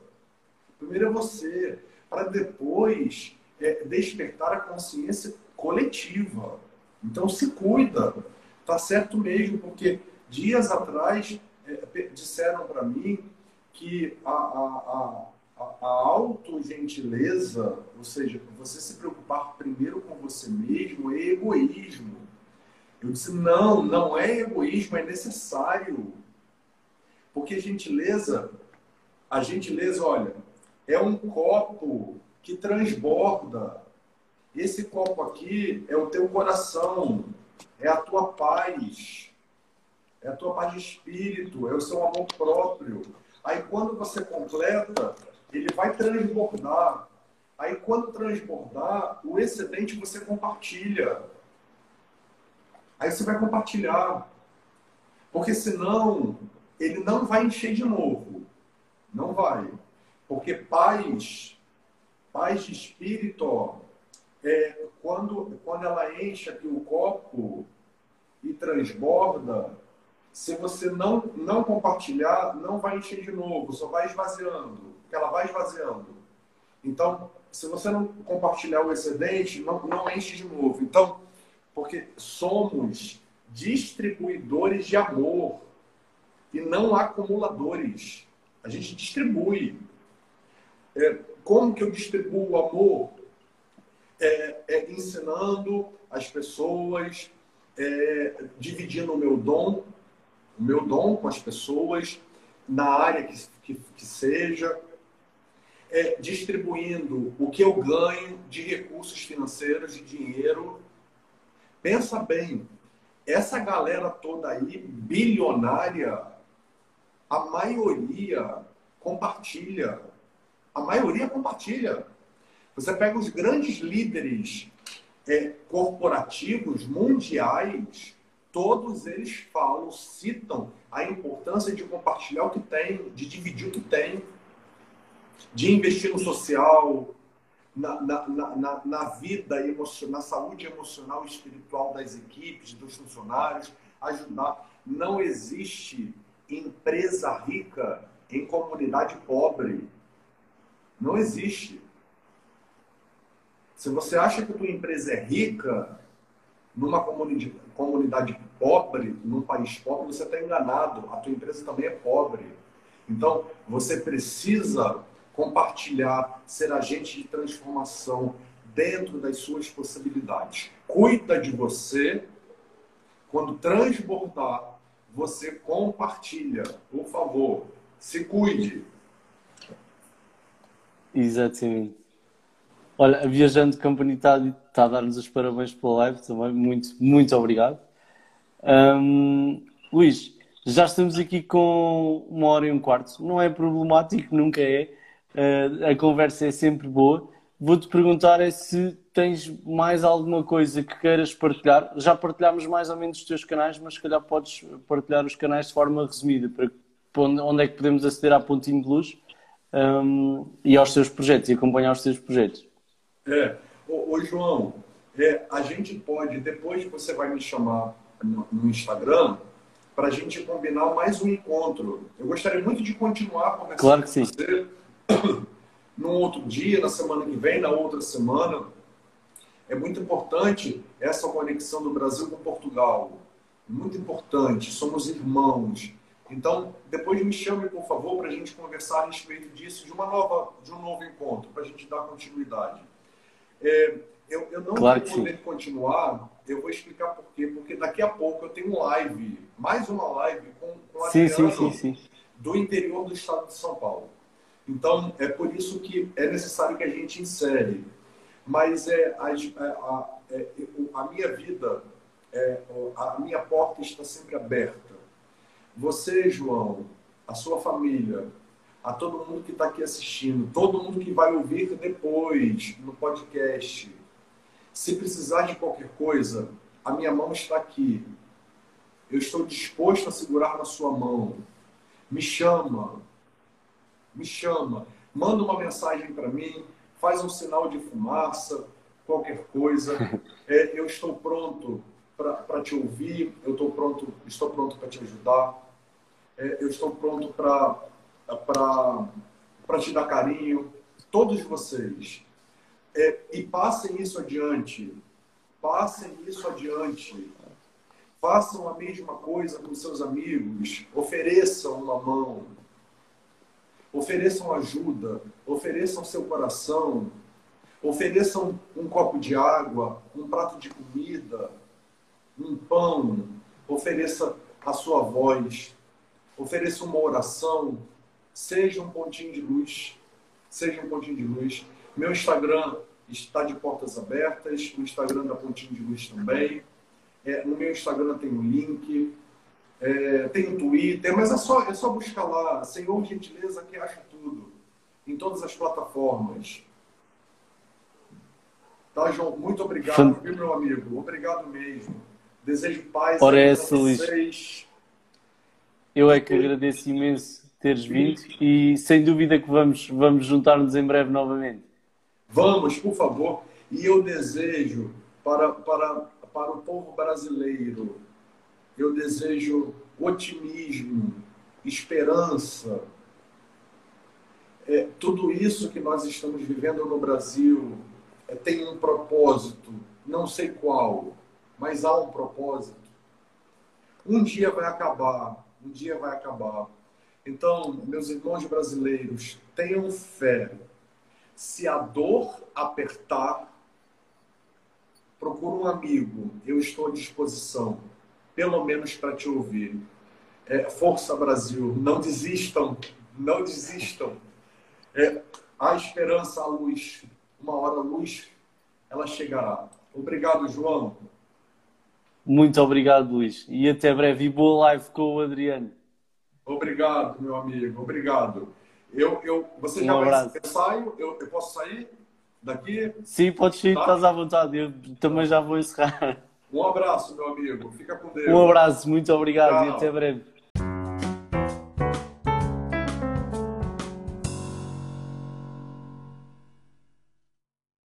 Primeiro é você, para depois é, despertar a consciência coletiva. Então se cuida, tá certo mesmo, porque dias atrás é, disseram para mim que a, a, a, a autogentileza, ou seja, você se preocupar primeiro com você mesmo, é egoísmo. Eu disse: não, não é egoísmo, é necessário. Porque gentileza, a gentileza, olha, é um copo que transborda. Esse copo aqui é o teu coração, é a tua paz, é a tua paz de espírito, é o seu amor próprio. Aí quando você completa, ele vai transbordar. Aí quando transbordar, o excedente você compartilha. Aí você vai compartilhar. Porque senão ele não vai encher de novo. Não vai. Porque paz, paz de espírito, é, quando, quando ela enche aqui o copo e transborda, se você não, não compartilhar, não vai encher de novo, só vai esvaziando. Porque ela vai esvaziando. Então, se você não compartilhar o excedente, não, não enche de novo. Então, porque somos distribuidores de amor e não acumuladores. A gente distribui. É, como que eu distribuo o amor? É, é ensinando as pessoas, é, dividindo o meu dom, o meu dom com as pessoas, na área que, que, que seja, é, distribuindo o que eu ganho de recursos financeiros, de dinheiro Pensa bem, essa galera toda aí, bilionária, a maioria compartilha. A maioria compartilha. Você pega os grandes líderes é, corporativos mundiais, todos eles falam, citam a importância de compartilhar o que tem, de dividir o que tem, de investir no social, na, na, na, na vida emocional, na saúde emocional e espiritual das equipes, dos funcionários, ajudar. Não existe empresa rica em comunidade pobre. Não existe. Se você acha que a tua empresa é rica numa comunidade, comunidade pobre, num país pobre, você está enganado. A tua empresa também é pobre. Então, você precisa compartilhar, ser agente de transformação dentro das suas possibilidades. Cuida de você. Quando transbordar, você compartilha. Por favor, se cuide. Exatamente. Olha, a Viajante Company está, está a dar-nos os parabéns pela live também. Muito, muito obrigado. Um, Luís, já estamos aqui com uma hora e um quarto. Não é problemático, nunca é. Uh, a conversa é sempre boa. Vou-te perguntar é se tens mais alguma coisa que queiras partilhar. Já partilhámos mais ou menos os teus canais, mas se calhar podes partilhar os canais de forma resumida, para onde é que podemos aceder à Pontinho de Luz um, e aos seus projetos e acompanhar os seus projetos. É, ô, ô João, é, a gente pode, depois você vai me chamar no, no Instagram, para a gente combinar mais um encontro. Eu gostaria muito de continuar conversando claro que sim. com você <coughs> num outro dia, na semana que vem, na outra semana. É muito importante essa conexão do Brasil com Portugal. Muito importante. Somos irmãos. Então, depois me chame, por favor, para a gente conversar a respeito disso, de, uma nova, de um novo encontro, para a gente dar continuidade. É, eu, eu, não claro vou poder sim. continuar, eu vou explicar por quê. Porque daqui a pouco eu tenho live, mais uma live com, com a sim, sim, sim, sim. do interior do estado de São Paulo. Então, é por isso que é necessário que a gente insere. Mas é, a, a, a, é, a minha vida, é, a minha porta está sempre aberta você, João, a sua família, a todo mundo que está aqui assistindo, todo mundo que vai ouvir depois no podcast. Se precisar de qualquer coisa, a minha mão está aqui. Eu estou disposto a segurar na sua mão. Me chama. Me chama. Manda uma mensagem para mim. Faz um sinal de fumaça, qualquer coisa. <laughs> É, eu estou pronto para te ouvir. Eu estou pronto, estou pronto para te ajudar é, eu estou pronto para te dar carinho, todos vocês. É, e passem isso adiante. Passem isso adiante. Façam a mesma coisa com seus amigos. Ofereçam uma mão. Ofereçam ajuda. Ofereçam seu coração. Ofereçam um copo de água, um prato de comida, um pão. Ofereça a sua voz ofereça uma oração, seja um pontinho de luz, seja um pontinho de luz. Meu Instagram está de portas abertas, o Instagram da Pontinho de Luz também. É, no meu Instagram tem um link, é, tem um Twitter, mas é só, é só buscar lá, Senhor Gentileza que acha tudo, em todas as plataformas. Tá, João? Muito obrigado, meu amigo? Obrigado mesmo. Desejo paz para vocês. Eu é que agradeço imenso teres vindo e sem dúvida que vamos, vamos juntar-nos em breve novamente. Vamos, por favor. E eu desejo para, para, para o povo brasileiro, eu desejo otimismo, esperança. É, tudo isso que nós estamos vivendo no Brasil é, tem um propósito, não sei qual, mas há um propósito. Um dia vai acabar, um dia vai acabar. Então, meus irmãos brasileiros, tenham fé. Se a dor apertar, procura um amigo. Eu estou à disposição, pelo menos para te ouvir. É, Força Brasil, não desistam, não desistam. É, a esperança, a luz, uma hora a luz, ela chegará. Obrigado, João. Muito obrigado, Luís. E até breve. E boa live com o Adriano. Obrigado, meu amigo. Obrigado. Eu, eu, você um já abraço. vai eu saio? Eu, eu posso sair daqui? Sim, pode sair, tá? estás à vontade. Eu também já vou encerrar. Um abraço, meu amigo. Fica com Deus. Um abraço, muito obrigado Tchau. e até breve.